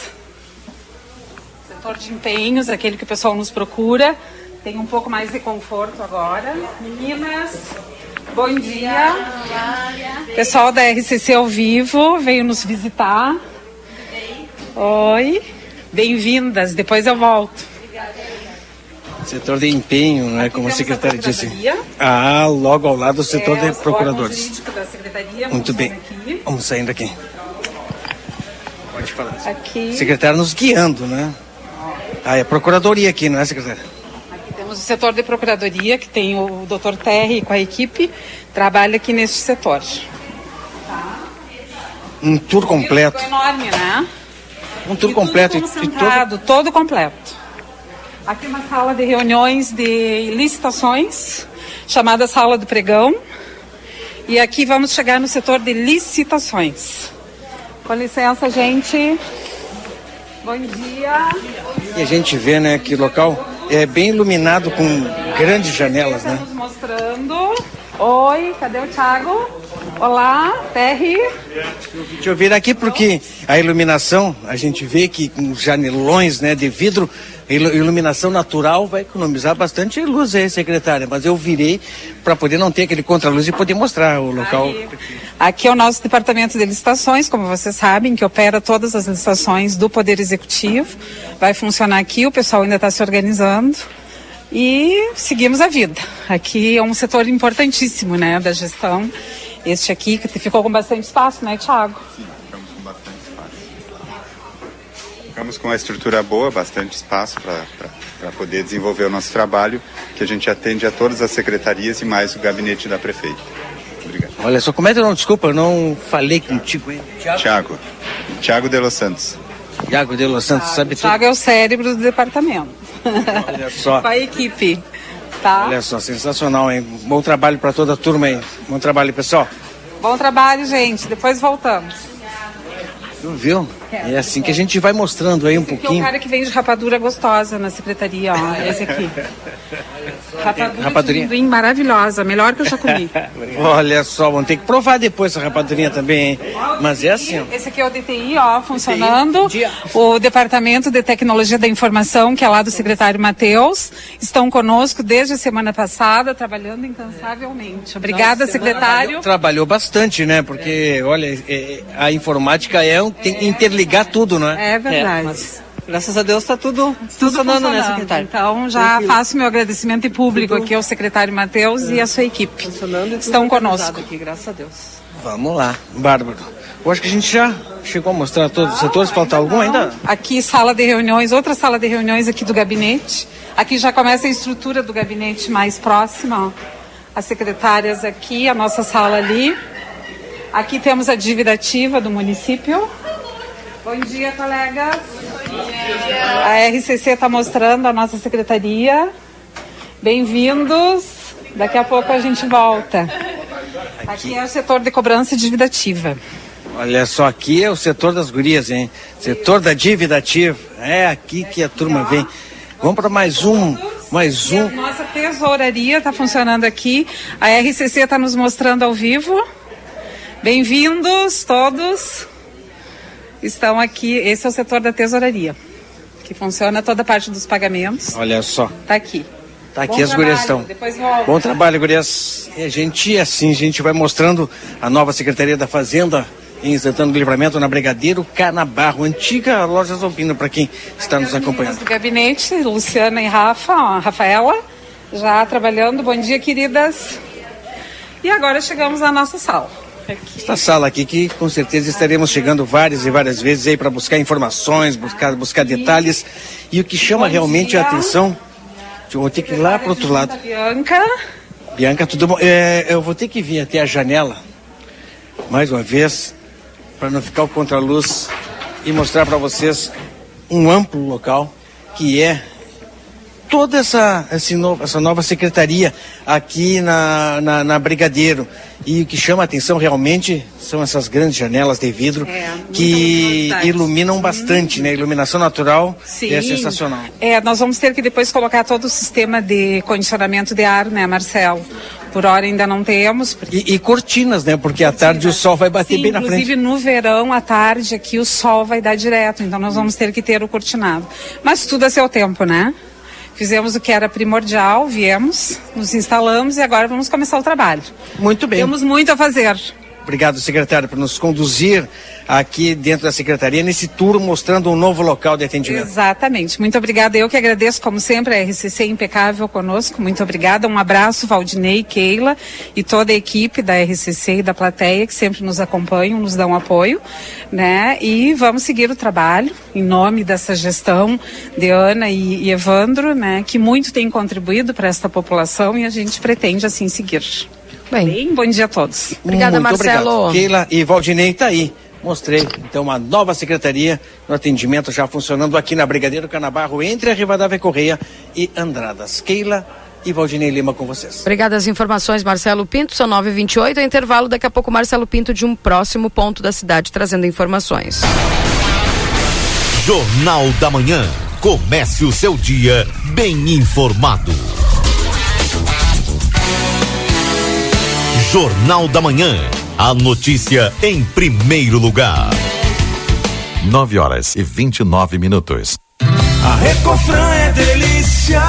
Setor de empenhos, aquele que o pessoal nos procura. Tem um pouco mais de conforto agora. Meninas, bom dia. Pessoal da RCC ao vivo veio nos visitar. Oi, bem-vindas. Depois eu volto. Setor de empenho, né, como a secretária disse. Ah, logo ao lado do setor é, de procuradores. Muito bem. Aqui. Vamos saindo aqui. Pode falar. Aqui. Secretária nos guiando, né? Ah, é a procuradoria aqui, não é, secretária? Temos o setor de procuradoria, que tem o doutor Terry com a equipe, trabalha aqui neste setor. Um tour completo. Um enorme, né? Um tour e completo. e todo... todo completo. Aqui uma sala de reuniões de licitações, chamada Sala do Pregão. E aqui vamos chegar no setor de licitações. Com licença, gente. Bom dia. E a gente vê, né, que o local é bem iluminado com grandes janelas, né? Estamos mostrando. Oi, cadê o Thiago? Olá, Perry. Deixa eu vir aqui porque a iluminação, a gente vê que com janelões, né, de vidro, iluminação natural vai economizar bastante luz aí, secretária, mas eu virei para poder não ter aquele contraluz e poder mostrar o local. Aí. Aqui é o nosso departamento de licitações, como vocês sabem, que opera todas as licitações do Poder Executivo. Vai funcionar aqui, o pessoal ainda está se organizando e seguimos a vida. Aqui é um setor importantíssimo, né, da gestão. Este aqui que ficou com bastante espaço, né, Tiago? Sim. Ficamos com uma estrutura boa, bastante espaço para poder desenvolver o nosso trabalho, que a gente atende a todas as secretarias e mais o gabinete da prefeita. Obrigado. Olha só, como é que não, desculpa, eu não falei contigo, hein? Tiago. Tiago de Los Santos. Tiago de Los Santos, sabe tudo. Tiago é o cérebro do departamento. Olha só. (laughs) Com a equipe. Tá? Olha só, sensacional, hein? Bom trabalho para toda a turma aí. Bom trabalho, pessoal. Bom trabalho, gente. Depois voltamos. Tu viu? É assim que a gente vai mostrando aí um pouquinho. Aqui é o cara que vende rapadura gostosa na secretaria, ó. (laughs) Esse aqui. Rapadura Rapadurinha. de maravilhosa, melhor que eu já comi. (laughs) Olha só, vamos ter que provar depois essa rapadurinha também, hein? Mas é assim, ó. Esse aqui é o DTI, ó, funcionando. DTI. O Departamento de Tecnologia da Informação, que é lá do secretário Matheus, estão conosco desde a semana passada, trabalhando incansavelmente. Obrigada, Nossa, secretário. Trabalhou bastante, né? Porque, olha, é, a informática é um, tem que interligar tudo, não é? É verdade. É, Graças a Deus está tudo, tudo funcionando, né, secretário? Então já Tranquilo. faço meu agradecimento público tudo. aqui ao secretário Matheus é. e à sua equipe. Funcionando Estão conosco. Aqui, graças a Deus. Vamos lá, Bárbaro. Eu acho que a gente já chegou a mostrar todos os setores, falta algum ainda? Aqui sala de reuniões, outra sala de reuniões aqui do gabinete. Aqui já começa a estrutura do gabinete mais próxima. Ó. As secretárias aqui, a nossa sala ali. Aqui temos a dívida ativa do município. Bom dia, colegas. A RCC está mostrando a nossa secretaria. Bem-vindos. Daqui a pouco a gente volta. Aqui é o setor de cobrança e dívida ativa. Olha só, aqui é o setor das gurias, hein? Setor da dívida ativa. É aqui que a turma vem. Vamos para mais um, mais um. Nossa tesouraria está funcionando aqui. A RCC está nos mostrando ao vivo. Bem-vindos todos. Estão aqui. Esse é o setor da tesouraria, que funciona toda a parte dos pagamentos. Olha só. Tá aqui. Tá aqui Bom as gurias trabalho, estão. depois volta. Bom trabalho, gurias. E a gente, assim, a gente vai mostrando a nova Secretaria da Fazenda em Santana do Livramento, na Brigadeiro Canabarro, antiga loja Zombino, para quem está nos acompanhando. do gabinete, Luciana e Rafa, ó, Rafaela, já trabalhando. Bom dia, queridas. E agora chegamos à nossa sala. Esta sala aqui que com certeza estaremos chegando várias e várias vezes aí para buscar informações, buscar, buscar detalhes. E o que chama realmente a atenção, eu vou ter que ir lá para outro lado. Bianca. Bianca, tudo bom? É, eu vou ter que vir até a janela, mais uma vez, para não ficar o contraluz e mostrar para vocês um amplo local que é toda essa, essa nova secretaria aqui na, na, na Brigadeiro. E o que chama a atenção realmente são essas grandes janelas de vidro que iluminam bastante, né? A iluminação natural Sim. é sensacional. É, nós vamos ter que depois colocar todo o sistema de condicionamento de ar, né, Marcelo? Por hora ainda não temos. E, e cortinas, né? Porque à tarde o sol vai bater Sim, bem na inclusive frente. no verão, à tarde, aqui o sol vai dar direto, então nós vamos ter que ter o cortinado. Mas tudo a seu tempo, né? Fizemos o que era primordial, viemos, nos instalamos e agora vamos começar o trabalho. Muito bem. Temos muito a fazer. Obrigado, secretário, por nos conduzir aqui dentro da secretaria nesse tour mostrando um novo local de atendimento. Exatamente. Muito obrigada. Eu que agradeço, como sempre, a RCC impecável conosco. Muito obrigada. Um abraço, Valdinei, Keila e toda a equipe da RCC e da plateia que sempre nos acompanham, nos dão apoio, né? E vamos seguir o trabalho em nome dessa gestão de Ana e, e Evandro, né? Que muito tem contribuído para esta população e a gente pretende assim seguir. Bem, bom dia a todos. Obrigada, Muito Marcelo. Obrigado. Keila e Valdinei está aí. Mostrei, então, uma nova secretaria no atendimento já funcionando aqui na Brigadeiro Canabarro, entre a Rivadavia Correia e Andradas. Keila e Valdinei Lima com vocês. Obrigada às informações, Marcelo Pinto. São 9h28, é intervalo. Daqui a pouco, Marcelo Pinto de um próximo ponto da cidade, trazendo informações. Jornal da Manhã. Comece o seu dia bem informado. Jornal da Manhã. A notícia em primeiro lugar. 9 horas e 29 minutos. A Recofran é delícia.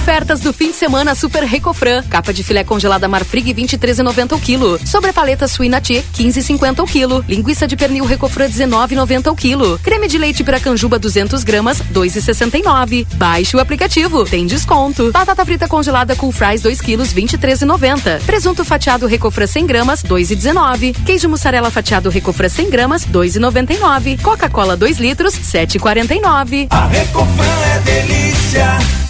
Ofertas do fim de semana Super Recofran. Capa de filé congelada Marfrig 23,90 o quilo. Sobrepaleta suína T 15,50 o quilo. Linguiça de pernil Recofran 19,90 o quilo. Creme de leite Piracanjuba 200 gramas 2,69. Baixe o aplicativo, tem desconto. Batata frita congelada Cool Fries 2 quilos 23,90. Presunto fatiado Recofran 100 gramas 2,19. Queijo mussarela fatiado Recofran 100 gramas 2,99. Coca-Cola 2 litros 7,49. A Recofran é delícia.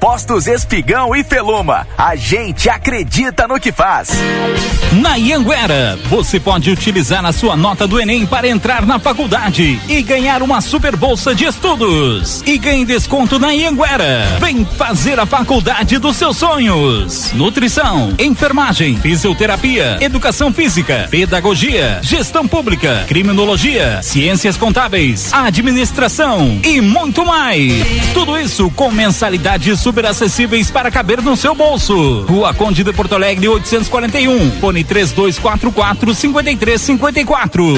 Postos Espigão e Feluma. A gente acredita no que faz. Na Ianguera, você pode utilizar a sua nota do Enem para entrar na faculdade e ganhar uma super bolsa de estudos. E ganhe desconto na Ianguera. Vem fazer a faculdade dos seus sonhos. Nutrição, enfermagem, fisioterapia, educação física, pedagogia, gestão pública, criminologia, ciências contábeis, administração e muito mais. Tudo isso com mensalidades super acessíveis para caber no seu bolso. Rua Conde de Porto Alegre 841. Fone 3244 5354.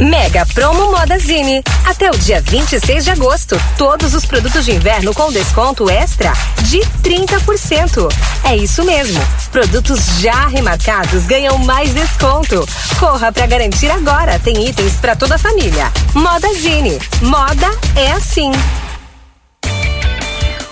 Mega Promo Modazine. Até o dia 26 de agosto, todos os produtos de inverno com desconto extra de 30%. É isso mesmo. Produtos já remarcados ganham mais desconto. Corra para garantir agora. Tem itens para toda a família. Modazine. Moda é assim.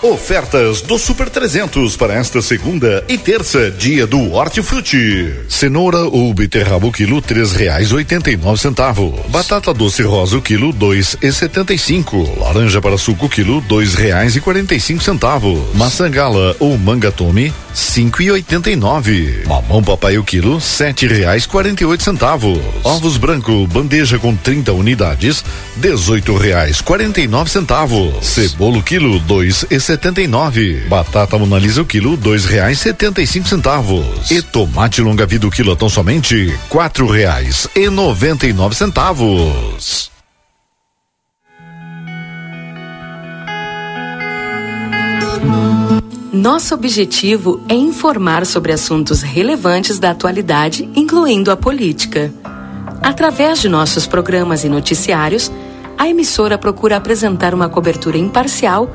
Ofertas do Super 300 para esta segunda e terça, dia do Hortifruti. Cenoura ou beterraba quilo três reais oitenta e nove centavos. Batata doce rosa o quilo dois e setenta e cinco. Laranja para suco quilo dois reais e quarenta e cinco centavos. Maçã gala ou manga tome cinco e oitenta e nove. Mamão papai o quilo sete reais quarenta e oito centavos. Ovos branco bandeja com 30 unidades dezoito reais quarenta e nove centavos. Cebola o quilo dois e setenta e nove. Batata monalisa o quilo dois reais setenta e cinco centavos. E tomate longa vida o quilo tão somente quatro reais e noventa e nove centavos. Nosso objetivo é informar sobre assuntos relevantes da atualidade, incluindo a política. Através de nossos programas e noticiários, a emissora procura apresentar uma cobertura imparcial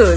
O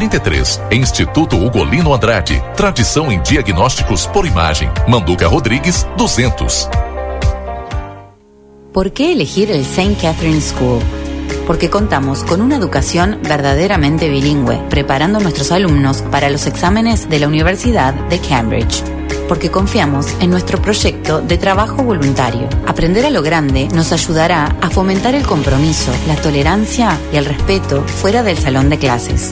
3033. Instituto Ugolino Andrade. Tradição em diagnósticos por imagem. Manduca Rodrigues 200. ¿Por qué elegir el St. Catherine's School? Porque contamos con una educación verdaderamente bilingüe, preparando a nuestros alumnos para los exámenes de la Universidad de Cambridge. Porque confiamos en nuestro proyecto de trabajo voluntario. Aprender a lo grande nos ayudará a fomentar el compromiso, la tolerancia y el respeto fuera del salón de clases.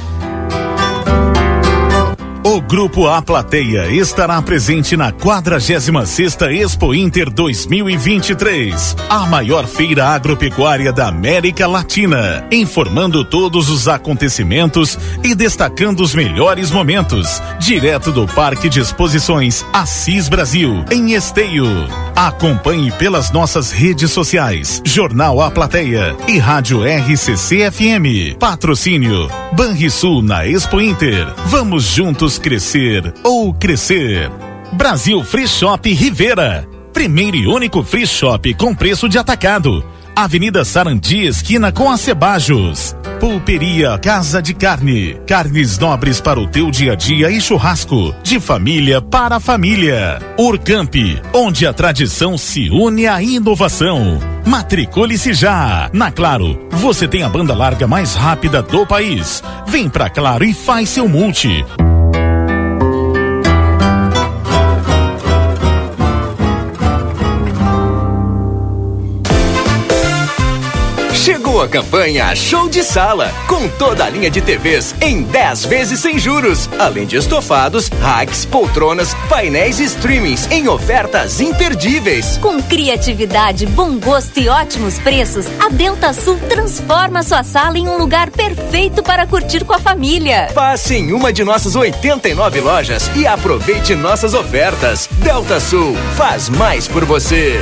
O Grupo A Plateia estará presente na 46ª Expo Inter 2023, a maior feira agropecuária da América Latina, informando todos os acontecimentos e destacando os melhores momentos, direto do Parque de Exposições Assis Brasil, em Esteio. Acompanhe pelas nossas redes sociais, Jornal A Plateia e Rádio RCC FM. Patrocínio Banrisul na Expo Inter. Vamos juntos crescer ou crescer. Brasil Free Shop Rivera. Primeiro e único free shop com preço de atacado. Avenida Sarandi, esquina com Acebajos. Pulperia Casa de Carne. Carnes nobres para o teu dia a dia e churrasco. De família para família. Urcamp, onde a tradição se une à inovação. Matricule-se já. Na Claro, você tem a banda larga mais rápida do país. Vem pra Claro e faz seu multi. Chegou a campanha Show de Sala, com toda a linha de TVs em 10 vezes sem juros, além de estofados, racks, poltronas, painéis e streamings em ofertas imperdíveis. Com criatividade, bom gosto e ótimos preços, a Delta Sul transforma sua sala em um lugar perfeito para curtir com a família. Passe em uma de nossas 89 lojas e aproveite nossas ofertas. Delta Sul faz mais por você.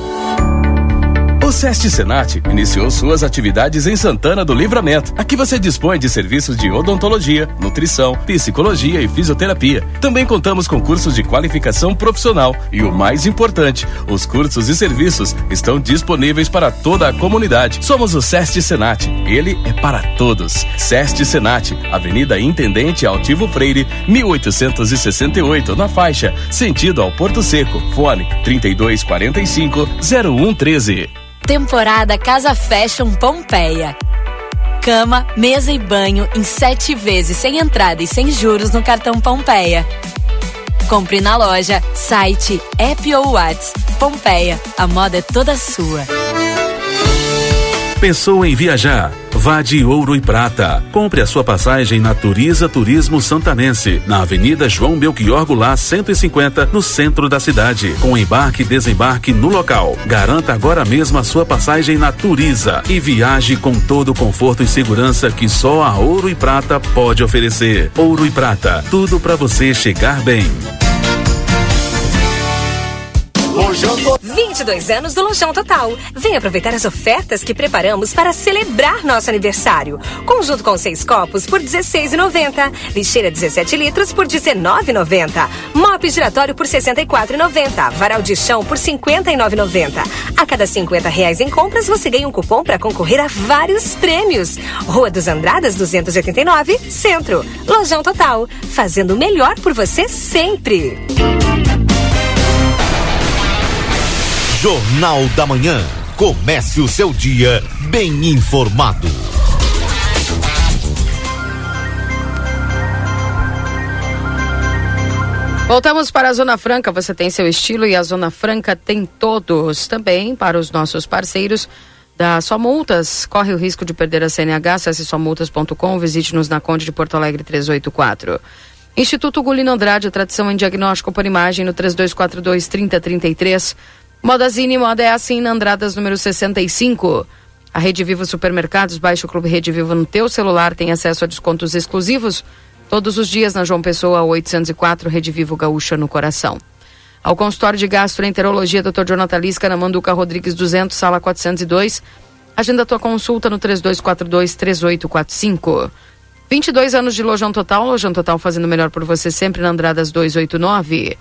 O SEST Senat iniciou suas atividades em Santana do Livramento. Aqui você dispõe de serviços de odontologia, nutrição, psicologia e fisioterapia. Também contamos com cursos de qualificação profissional e o mais importante, os cursos e serviços estão disponíveis para toda a comunidade. Somos o SEST Senat. Ele é para todos. SEST Senat, Avenida Intendente Altivo Freire, 1868, na faixa, sentido ao Porto Seco. Fone 3245 0113. Temporada Casa Fashion Pompeia. Cama, mesa e banho em sete vezes sem entrada e sem juros no cartão Pompeia. Compre na loja, site, app ou Whats. Pompeia, a moda é toda sua. Pensou em viajar? Vá de Ouro e Prata. Compre a sua passagem na Turiza Turismo Santanense, na Avenida João Belchior Goulart 150, no centro da cidade, com embarque e desembarque no local. Garanta agora mesmo a sua passagem na Turiza e viaje com todo o conforto e segurança que só a Ouro e Prata pode oferecer. Ouro e Prata, tudo para você chegar bem. 22 anos do Lojão Total. Vem aproveitar as ofertas que preparamos para celebrar nosso aniversário. Conjunto com seis copos por 16,90. Lixeira 17 litros por 19,90. Mop giratório por 64,90. Varal de chão por 59,90. A cada 50 reais em compras você ganha um cupom para concorrer a vários prêmios. Rua dos Andradas 289, Centro. Lojão Total, fazendo o melhor por você sempre. Jornal da Manhã. Comece o seu dia bem informado. Voltamos para a Zona Franca. Você tem seu estilo e a Zona Franca tem todos. Também para os nossos parceiros da Só Multas. Corre o risco de perder a CNH. Acesse somultas.com. Visite-nos na Conde de Porto Alegre 384. Instituto Gulino Andrade, tradição em diagnóstico por imagem no 3242 3033. Modazine Moda é assim na Andradas número 65. A Rede Vivo Supermercados, baixe o Clube Rede Vivo no teu celular, tem acesso a descontos exclusivos todos os dias na João Pessoa 804, Rede Vivo Gaúcha no coração. Ao consultório de gastroenterologia, Dr. Jonathan Lisca, na Manduca Rodrigues 200, sala 402. Agenda tua consulta no 3242 3845. 22 anos de Lojão Total, Lojão Total fazendo melhor por você sempre na Andradas 289.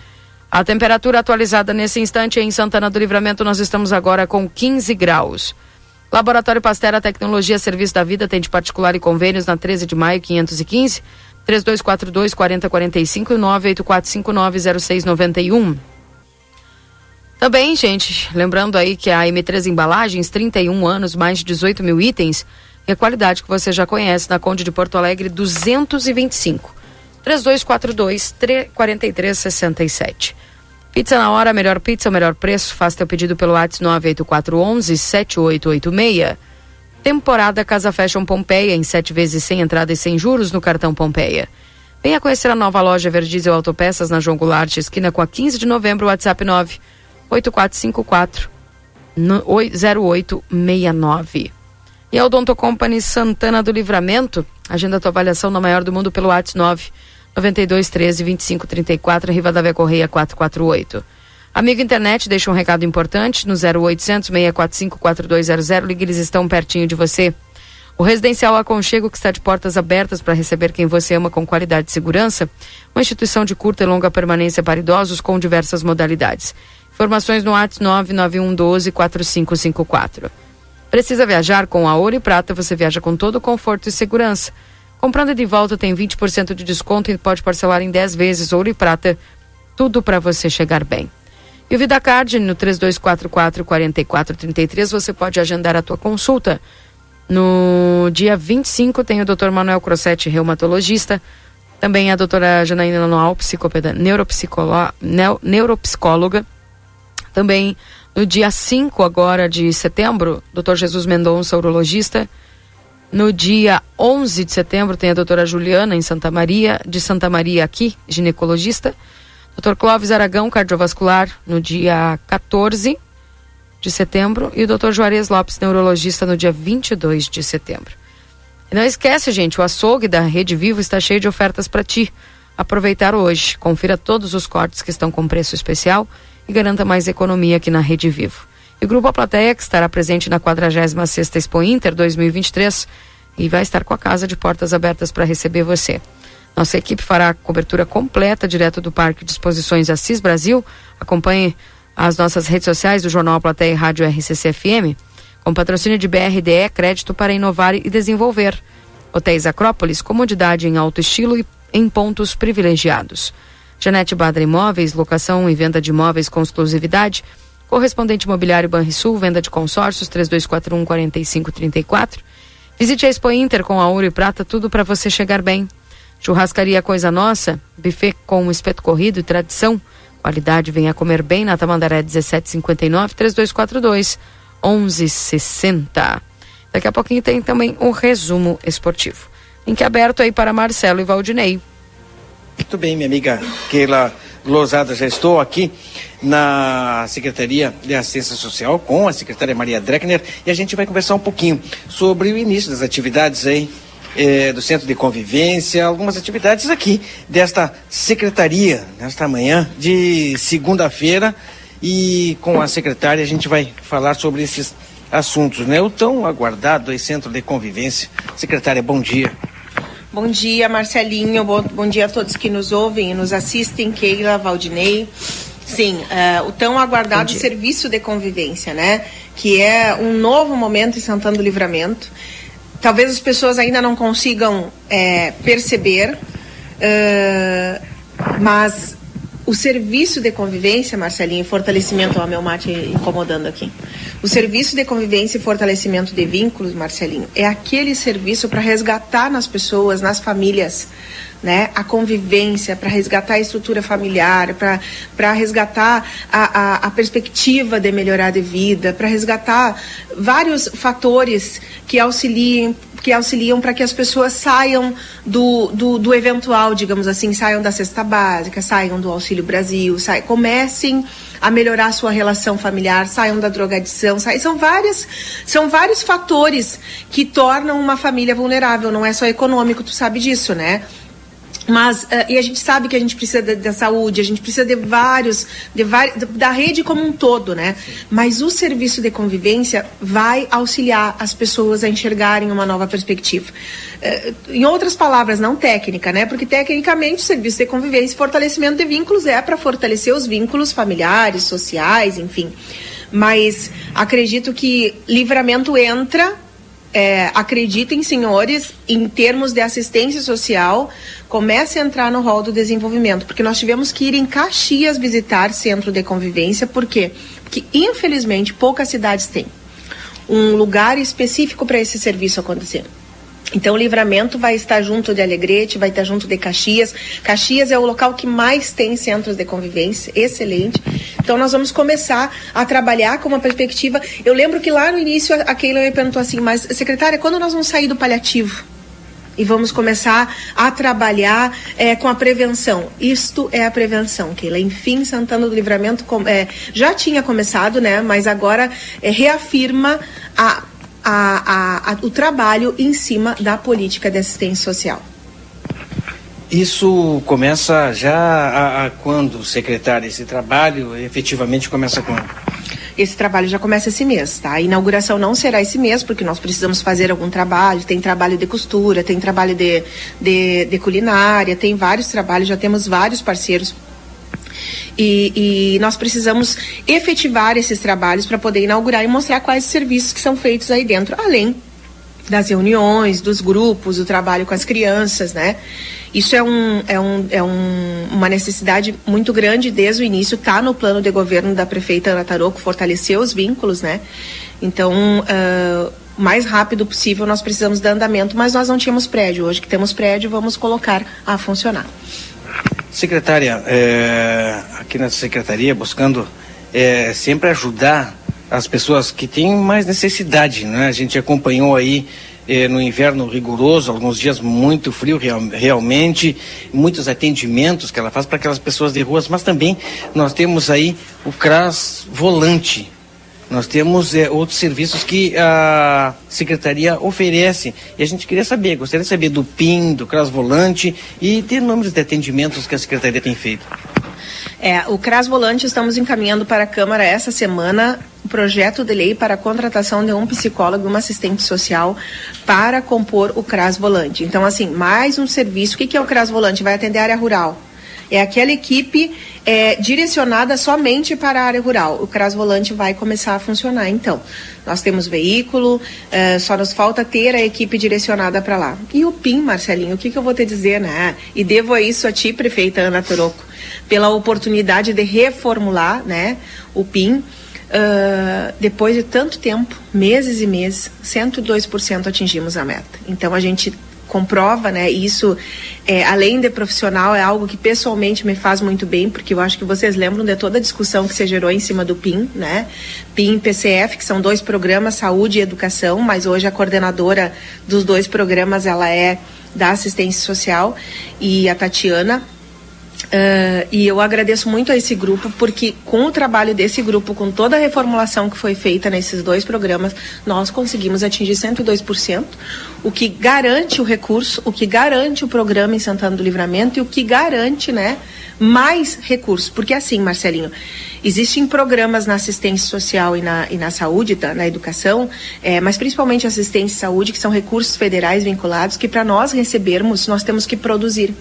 A temperatura atualizada nesse instante em Santana do Livramento, nós estamos agora com 15 graus. Laboratório Pastera Tecnologia Serviço da Vida tem de particular e convênios na 13 de maio 515 3242 4045 e 984590691. Também, gente, lembrando aí que a M3 Embalagens, 31 anos, mais de 18 mil itens, e a qualidade que você já conhece na Conde de Porto Alegre 225. 3242 4367. Pizza na hora, melhor pizza, melhor preço. Faça teu pedido pelo WhatsApp 98411 7886. Temporada Casa Fashion Pompeia em sete vezes sem entrada e sem juros no cartão Pompeia. Venha conhecer a nova loja Verdiesel Autopeças na João Goulart, esquina com a 15 de novembro, WhatsApp 9 8454 0869. E a Odonto Company Santana do Livramento, agenda tua avaliação na maior do mundo pelo WhatsApp 9 92 13 25 34, Rivadavia Correia 448. Amigo internet, deixa um recado importante no 0800 645 4200, ligue, eles estão pertinho de você. O Residencial Aconchego, que está de portas abertas para receber quem você ama com qualidade e segurança, uma instituição de curta e longa permanência para idosos com diversas modalidades. Informações no WhatsApp 99112 4554. Precisa viajar com a Ouro e Prata, você viaja com todo conforto e segurança. Comprando de volta tem 20% de desconto e pode parcelar em 10 vezes Ouro e Prata. Tudo para você chegar bem. E o VidaCard no 3244 4433 você pode agendar a tua consulta. No dia 25 tem o Dr. Manuel Crossetti, reumatologista. Também a doutora Janaína Noal, neuropsicóloga. Também no dia 5 agora de setembro, Dr. Jesus Mendonça, urologista. No dia 11 de setembro tem a doutora Juliana em Santa Maria, de Santa Maria aqui, ginecologista. Dr. Clóvis Aragão, cardiovascular, no dia 14 de setembro, e o Dr. Juarez Lopes, neurologista, no dia 22 de setembro. E não esquece, gente, o açougue da Rede Vivo está cheio de ofertas para ti. Aproveitar hoje. Confira todos os cortes que estão com preço especial e garanta mais economia aqui na Rede Vivo. E o Grupo A Plateia, que estará presente na 46ª Expo Inter 2023 e vai estar com a casa de portas abertas para receber você. Nossa equipe fará a cobertura completa direto do Parque de Exposições Assis Brasil. Acompanhe as nossas redes sociais do Jornal Plateia e Rádio RCC FM, com patrocínio de BRDE, crédito para inovar e desenvolver. Hotéis Acrópolis, comodidade em alto estilo e em pontos privilegiados. Janete Badra Imóveis, locação e venda de imóveis com exclusividade. Correspondente imobiliário Banrisul, venda de consórcios 3241 4534. Visite a Expo Inter com a ouro e prata, tudo para você chegar bem. Churrascaria Coisa Nossa, buffet com espeto corrido e tradição. Qualidade, venha comer bem na Tamandaré 1759 3242 1160. Daqui a pouquinho tem também um resumo esportivo. Link aberto aí para Marcelo e Valdinei. Muito bem, minha amiga Keila Lozada, já estou aqui na Secretaria de Assistência Social com a secretária Maria Dreckner e a gente vai conversar um pouquinho sobre o início das atividades aí eh, do Centro de Convivência, algumas atividades aqui desta secretaria, nesta manhã de segunda-feira. E com a secretária a gente vai falar sobre esses assuntos, né? O tão aguardado aí, Centro de Convivência. Secretária, bom dia. Bom dia, Marcelinho. Bom, bom dia a todos que nos ouvem e nos assistem, Keila, Valdinei. Sim, uh, o tão aguardado serviço de convivência, né? Que é um novo momento em Santana do Livramento talvez as pessoas ainda não consigam é, perceber, uh, mas o serviço de convivência, Marcelinho, fortalecimento, ó, meu mate incomodando aqui. O serviço de convivência e fortalecimento de vínculos, Marcelinho, é aquele serviço para resgatar nas pessoas, nas famílias, né, a convivência, para resgatar a estrutura familiar, para resgatar a, a, a, perspectiva de melhorar de vida, para resgatar vários fatores que auxiliem que auxiliam para que as pessoas saiam do, do, do, eventual, digamos assim, saiam da cesta básica, saiam do Auxílio Brasil, saiam, comecem a melhorar a sua relação familiar, saiam da drogadição, saiam, são, várias, são vários fatores que tornam uma família vulnerável, não é só econômico, tu sabe disso, né? Mas, uh, e a gente sabe que a gente precisa da, saúde, a gente precisa de vários, de da rede como um todo, né? Mas o serviço de convivência vai auxiliar as pessoas a enxergarem uma nova perspectiva. Uh, em outras palavras, não técnica, né? Porque tecnicamente o serviço de convivência e fortalecimento de vínculos é para fortalecer os vínculos familiares, sociais, enfim. Mas acredito que livramento entra é, acreditem, senhores, em termos de assistência social, comece a entrar no rol do desenvolvimento, porque nós tivemos que ir em Caxias visitar centro de convivência, por quê? Porque, infelizmente, poucas cidades têm um lugar específico para esse serviço acontecer. Então, o Livramento vai estar junto de Alegrete, vai estar junto de Caxias. Caxias é o local que mais tem centros de convivência, excelente. Então, nós vamos começar a trabalhar com uma perspectiva. Eu lembro que lá no início a Keila me perguntou assim, mas secretária, quando nós vamos sair do paliativo? E vamos começar a trabalhar é, com a prevenção. Isto é a prevenção, Keila. Enfim, Santana do Livramento é, já tinha começado, né? Mas agora é, reafirma a a, a, a, o trabalho em cima da política de assistência social. Isso começa já a, quando, secretário? Esse trabalho efetivamente começa quando? Esse trabalho já começa esse mês, tá? A inauguração não será esse mês, porque nós precisamos fazer algum trabalho. Tem trabalho de costura, tem trabalho de, de, de culinária, tem vários trabalhos, já temos vários parceiros e, e, nós precisamos efetivar esses trabalhos para poder inaugurar e mostrar quais os serviços que são feitos aí dentro, além das reuniões, dos grupos, do trabalho com as crianças, né? Isso é, um, é, um, é um, uma necessidade muito grande desde o início, está no plano de governo da prefeita Ana Taroco, fortalecer os vínculos, né? Então, uh, mais rápido possível nós precisamos dar andamento, mas nós não tínhamos prédio. Hoje que temos prédio, vamos colocar a funcionar. Secretária, é, aqui na secretaria, buscando é, sempre ajudar as pessoas que têm mais necessidade, né? A gente acompanhou aí é, no inverno rigoroso, alguns dias muito frio real, realmente, muitos atendimentos que ela faz para aquelas pessoas de ruas, mas também nós temos aí o CRAS volante, nós temos é, outros serviços que a secretaria oferece e a gente queria saber, gostaria de saber do PIN, do CRAS Volante e de números de atendimentos que a secretaria tem feito. É, o CRAS Volante estamos encaminhando para a Câmara essa semana o projeto de lei para a contratação de um psicólogo e uma assistente social para compor o CRAS Volante. Então, assim, mais um serviço. O que, que é o CRAS Volante? Vai atender a área rural é aquela equipe é, direcionada somente para a área rural. O CRAS Volante vai começar a funcionar. Então, nós temos veículo, é, só nos falta ter a equipe direcionada para lá. E o PIN, Marcelinho, o que, que eu vou te dizer, né? E devo isso a ti, prefeita Ana Toroco, pela oportunidade de reformular né, o PIN. Uh, depois de tanto tempo, meses e meses, 102% atingimos a meta. Então a gente comprova, né? Isso, é, além de profissional, é algo que pessoalmente me faz muito bem, porque eu acho que vocês lembram de toda a discussão que se gerou em cima do PIN, né? PIN e PCF, que são dois programas, saúde e educação, mas hoje a coordenadora dos dois programas, ela é da assistência social e a Tatiana Uh, e eu agradeço muito a esse grupo, porque com o trabalho desse grupo, com toda a reformulação que foi feita nesses dois programas, nós conseguimos atingir 102%, o que garante o recurso, o que garante o programa em Santana do Livramento e o que garante né, mais recursos. Porque assim, Marcelinho, existem programas na assistência social e na, e na saúde, tá, na educação, é, mas principalmente assistência e saúde, que são recursos federais vinculados, que para nós recebermos, nós temos que produzir.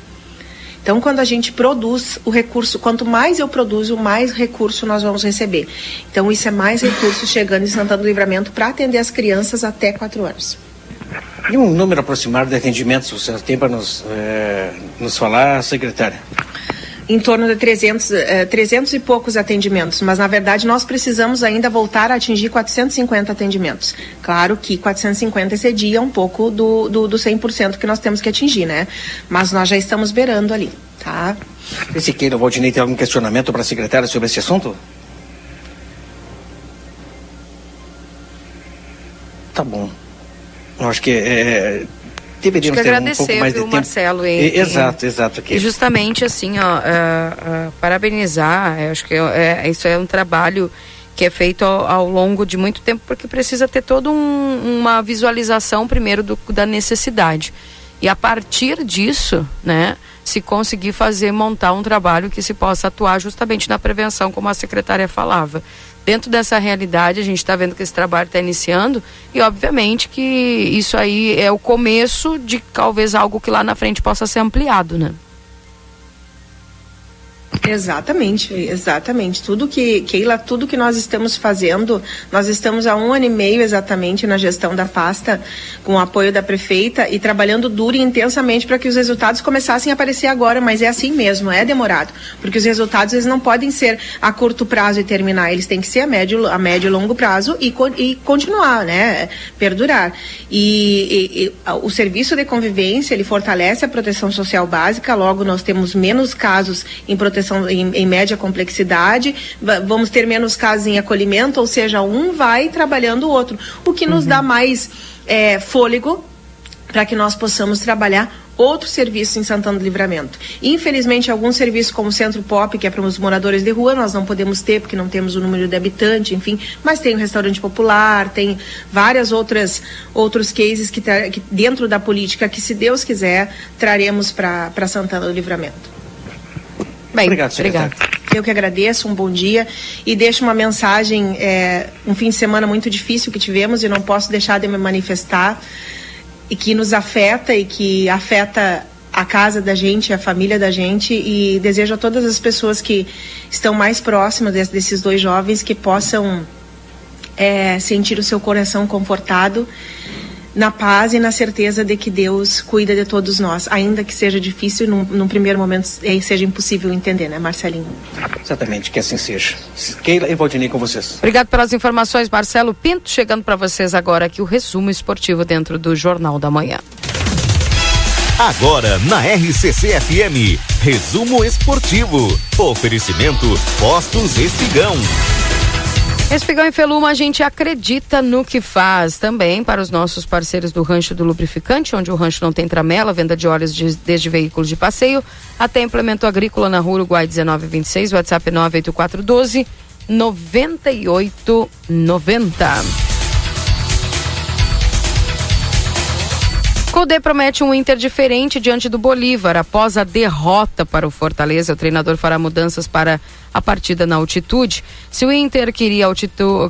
Então, quando a gente produz o recurso, quanto mais eu produzo, mais recurso nós vamos receber. Então, isso é mais recurso chegando em Santana do Livramento para atender as crianças até 4 anos. E um número aproximado de atendimentos você tem para nos, é, nos falar, secretária? Em torno de 300, eh, 300 e poucos atendimentos, mas na verdade nós precisamos ainda voltar a atingir 450 atendimentos. Claro que 450 excedia um pouco do, do, do 100% que nós temos que atingir, né? Mas nós já estamos beirando ali, tá? Esse queira, Valdinei, tem algum questionamento para a secretária sobre esse assunto? Tá bom. Eu acho que é, deveríamos ter um pouco mais de tempo. Marcelo e, e, exato, exato. Aqui. E justamente assim, ó, uh, uh, parabenizar, acho que é, isso é um trabalho que é feito ao, ao, longo de muito tempo, porque precisa ter toda um, uma visualização primeiro do, da necessidade. E a partir disso, né, se conseguir fazer, montar um trabalho que se possa atuar justamente na prevenção, como a secretária falava dentro dessa realidade, a gente está vendo que esse trabalho está iniciando e, obviamente, que isso aí é o começo de talvez algo que lá na frente possa ser ampliado, né? Exatamente, exatamente. Tudo que, Keila, tudo que nós estamos fazendo, nós estamos há um ano e meio exatamente na gestão da pasta, com o apoio da prefeita e trabalhando duro e intensamente para que os resultados começassem a aparecer agora, mas é assim mesmo, é demorado, porque os resultados eles não podem ser a curto prazo e terminar, eles têm que ser a médio, a médio e longo prazo e, e continuar, né, perdurar. E, e, e o serviço de convivência, ele fortalece a proteção social básica, logo nós temos menos casos em proteção em, em média complexidade, vamos ter menos casos em acolhimento, ou seja, um vai trabalhando o outro, o que nos uhum. dá mais é, fôlego para que nós possamos trabalhar outros serviços em Santana do Livramento. Infelizmente, alguns serviços como o Centro Pop, que é para os moradores de rua, nós não podemos ter porque não temos o número de habitante, enfim, mas tem o restaurante popular, tem várias outras outros cases que, que dentro da política que, se Deus quiser, traremos para Santana do Livramento. Bem, obrigado, obrigado. Eu que agradeço, um bom dia. E deixo uma mensagem, é, um fim de semana muito difícil que tivemos e não posso deixar de me manifestar e que nos afeta e que afeta a casa da gente, a família da gente. E desejo a todas as pessoas que estão mais próximas desses dois jovens que possam é, sentir o seu coração confortado na paz e na certeza de que Deus cuida de todos nós, ainda que seja difícil, num, num primeiro momento é, seja impossível entender, né, Marcelinho? Exatamente, que assim seja. Keila e Valdinei com vocês. Obrigado pelas informações, Marcelo Pinto, chegando para vocês agora aqui o resumo esportivo dentro do Jornal da Manhã. Agora na RCC FM, resumo esportivo. Oferecimento Postos Espigão. Espigão e Feluma, a gente acredita no que faz também para os nossos parceiros do Rancho do Lubrificante, onde o rancho não tem tramela, venda de óleos de, desde veículos de passeio até implemento agrícola na rua Uruguai 1926, WhatsApp 98412 9890. Cudê promete um Inter diferente diante do Bolívar. Após a derrota para o Fortaleza, o treinador fará mudanças para a partida na altitude. Se o Inter queria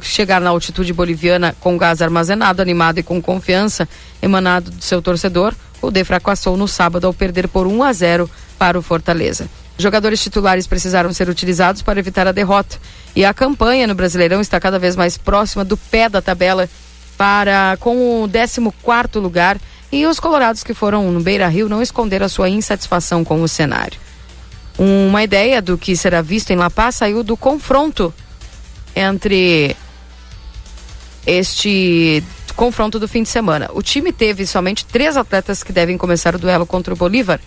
chegar na altitude boliviana com gás armazenado, animado e com confiança emanado do seu torcedor, D fracassou no sábado ao perder por 1 a 0 para o Fortaleza. Jogadores titulares precisaram ser utilizados para evitar a derrota. E a campanha no Brasileirão está cada vez mais próxima do pé da tabela para com o 14 lugar e os colorados que foram no Beira Rio não esconderam a sua insatisfação com o cenário. Uma ideia do que será visto em La Paz saiu do confronto entre este confronto do fim de semana. O time teve somente três atletas que devem começar o duelo contra o Bolívar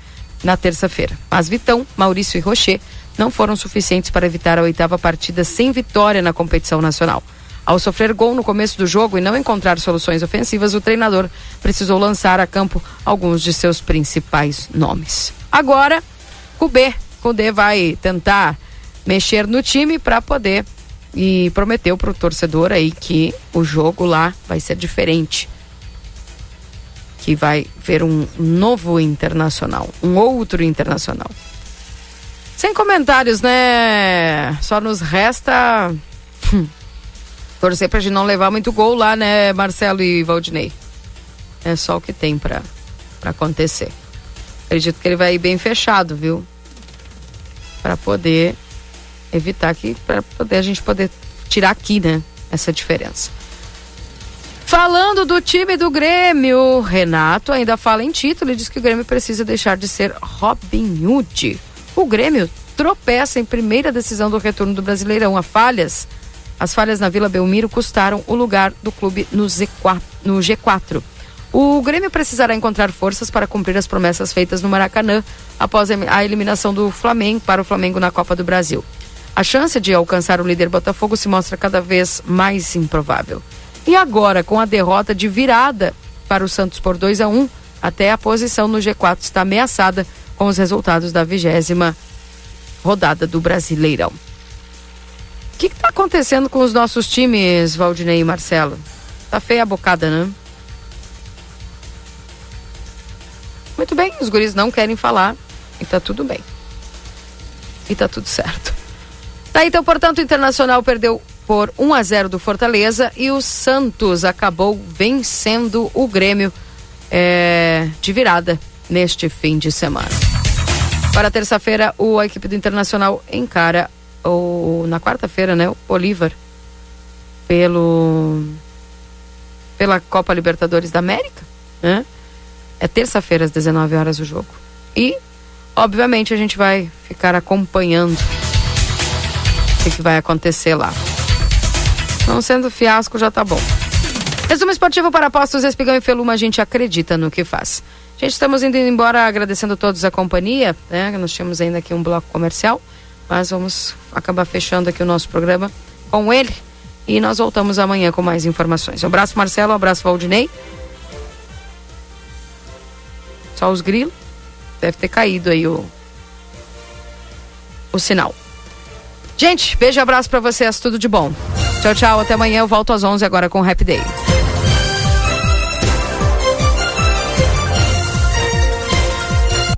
na terça-feira. Mas Vitão, Maurício e Rocher não foram suficientes para evitar a oitava partida sem vitória na competição nacional. Ao sofrer gol no começo do jogo e não encontrar soluções ofensivas, o treinador precisou lançar a campo alguns de seus principais nomes. Agora, Cubê, Cudê vai tentar mexer no time para poder e prometeu para o torcedor aí que o jogo lá vai ser diferente. Que vai ver um novo internacional, um outro internacional. Sem comentários, né? Só nos resta hum, torcer pra gente não levar muito gol lá, né, Marcelo e Valdinei? É só o que tem pra, pra acontecer. Acredito que ele vai ir bem fechado, viu? Para poder evitar que, para poder a gente poder tirar aqui, né, essa diferença. Falando do time do Grêmio, Renato ainda fala em título e diz que o Grêmio precisa deixar de ser Robin Hood. O Grêmio tropeça em primeira decisão do retorno do Brasileirão a falhas as falhas na Vila Belmiro custaram o lugar do clube no, Z4, no G4. O Grêmio precisará encontrar forças para cumprir as promessas feitas no Maracanã após a eliminação do Flamengo para o Flamengo na Copa do Brasil. A chance de alcançar o líder Botafogo se mostra cada vez mais improvável. E agora, com a derrota de virada para o Santos por 2 a 1, até a posição no G4 está ameaçada com os resultados da vigésima rodada do Brasileirão que está acontecendo com os nossos times, Valdinei e Marcelo? Tá feia a bocada, né? Muito bem, os guris não querem falar e tá tudo bem. E tá tudo certo. Tá, então, portanto, o Internacional perdeu por 1 a 0 do Fortaleza e o Santos acabou vencendo o Grêmio é, de virada neste fim de semana. Para terça-feira, a equipe do Internacional encara ou na quarta-feira, né, o Bolívar pelo pela Copa Libertadores da América, né? É terça-feira às 19 horas o jogo. E obviamente a gente vai ficar acompanhando o que, vai acontecer lá. Não sendo fiasco já tá bom. Resumo esportivo para apostos Espigão e Feluma, a gente acredita no que faz. Gente, estamos indo embora agradecendo a todos a companhia, né? Nós temos ainda aqui um bloco comercial. Mas vamos acabar fechando aqui o nosso programa com ele. E nós voltamos amanhã com mais informações. Um abraço, Marcelo. Um abraço, Valdinei. Só os grilos. deve ter caído aí o, o sinal. Gente, beijo e abraço para vocês, tudo de bom. Tchau, tchau, até amanhã. Eu volto às 11 agora com o Happy Day.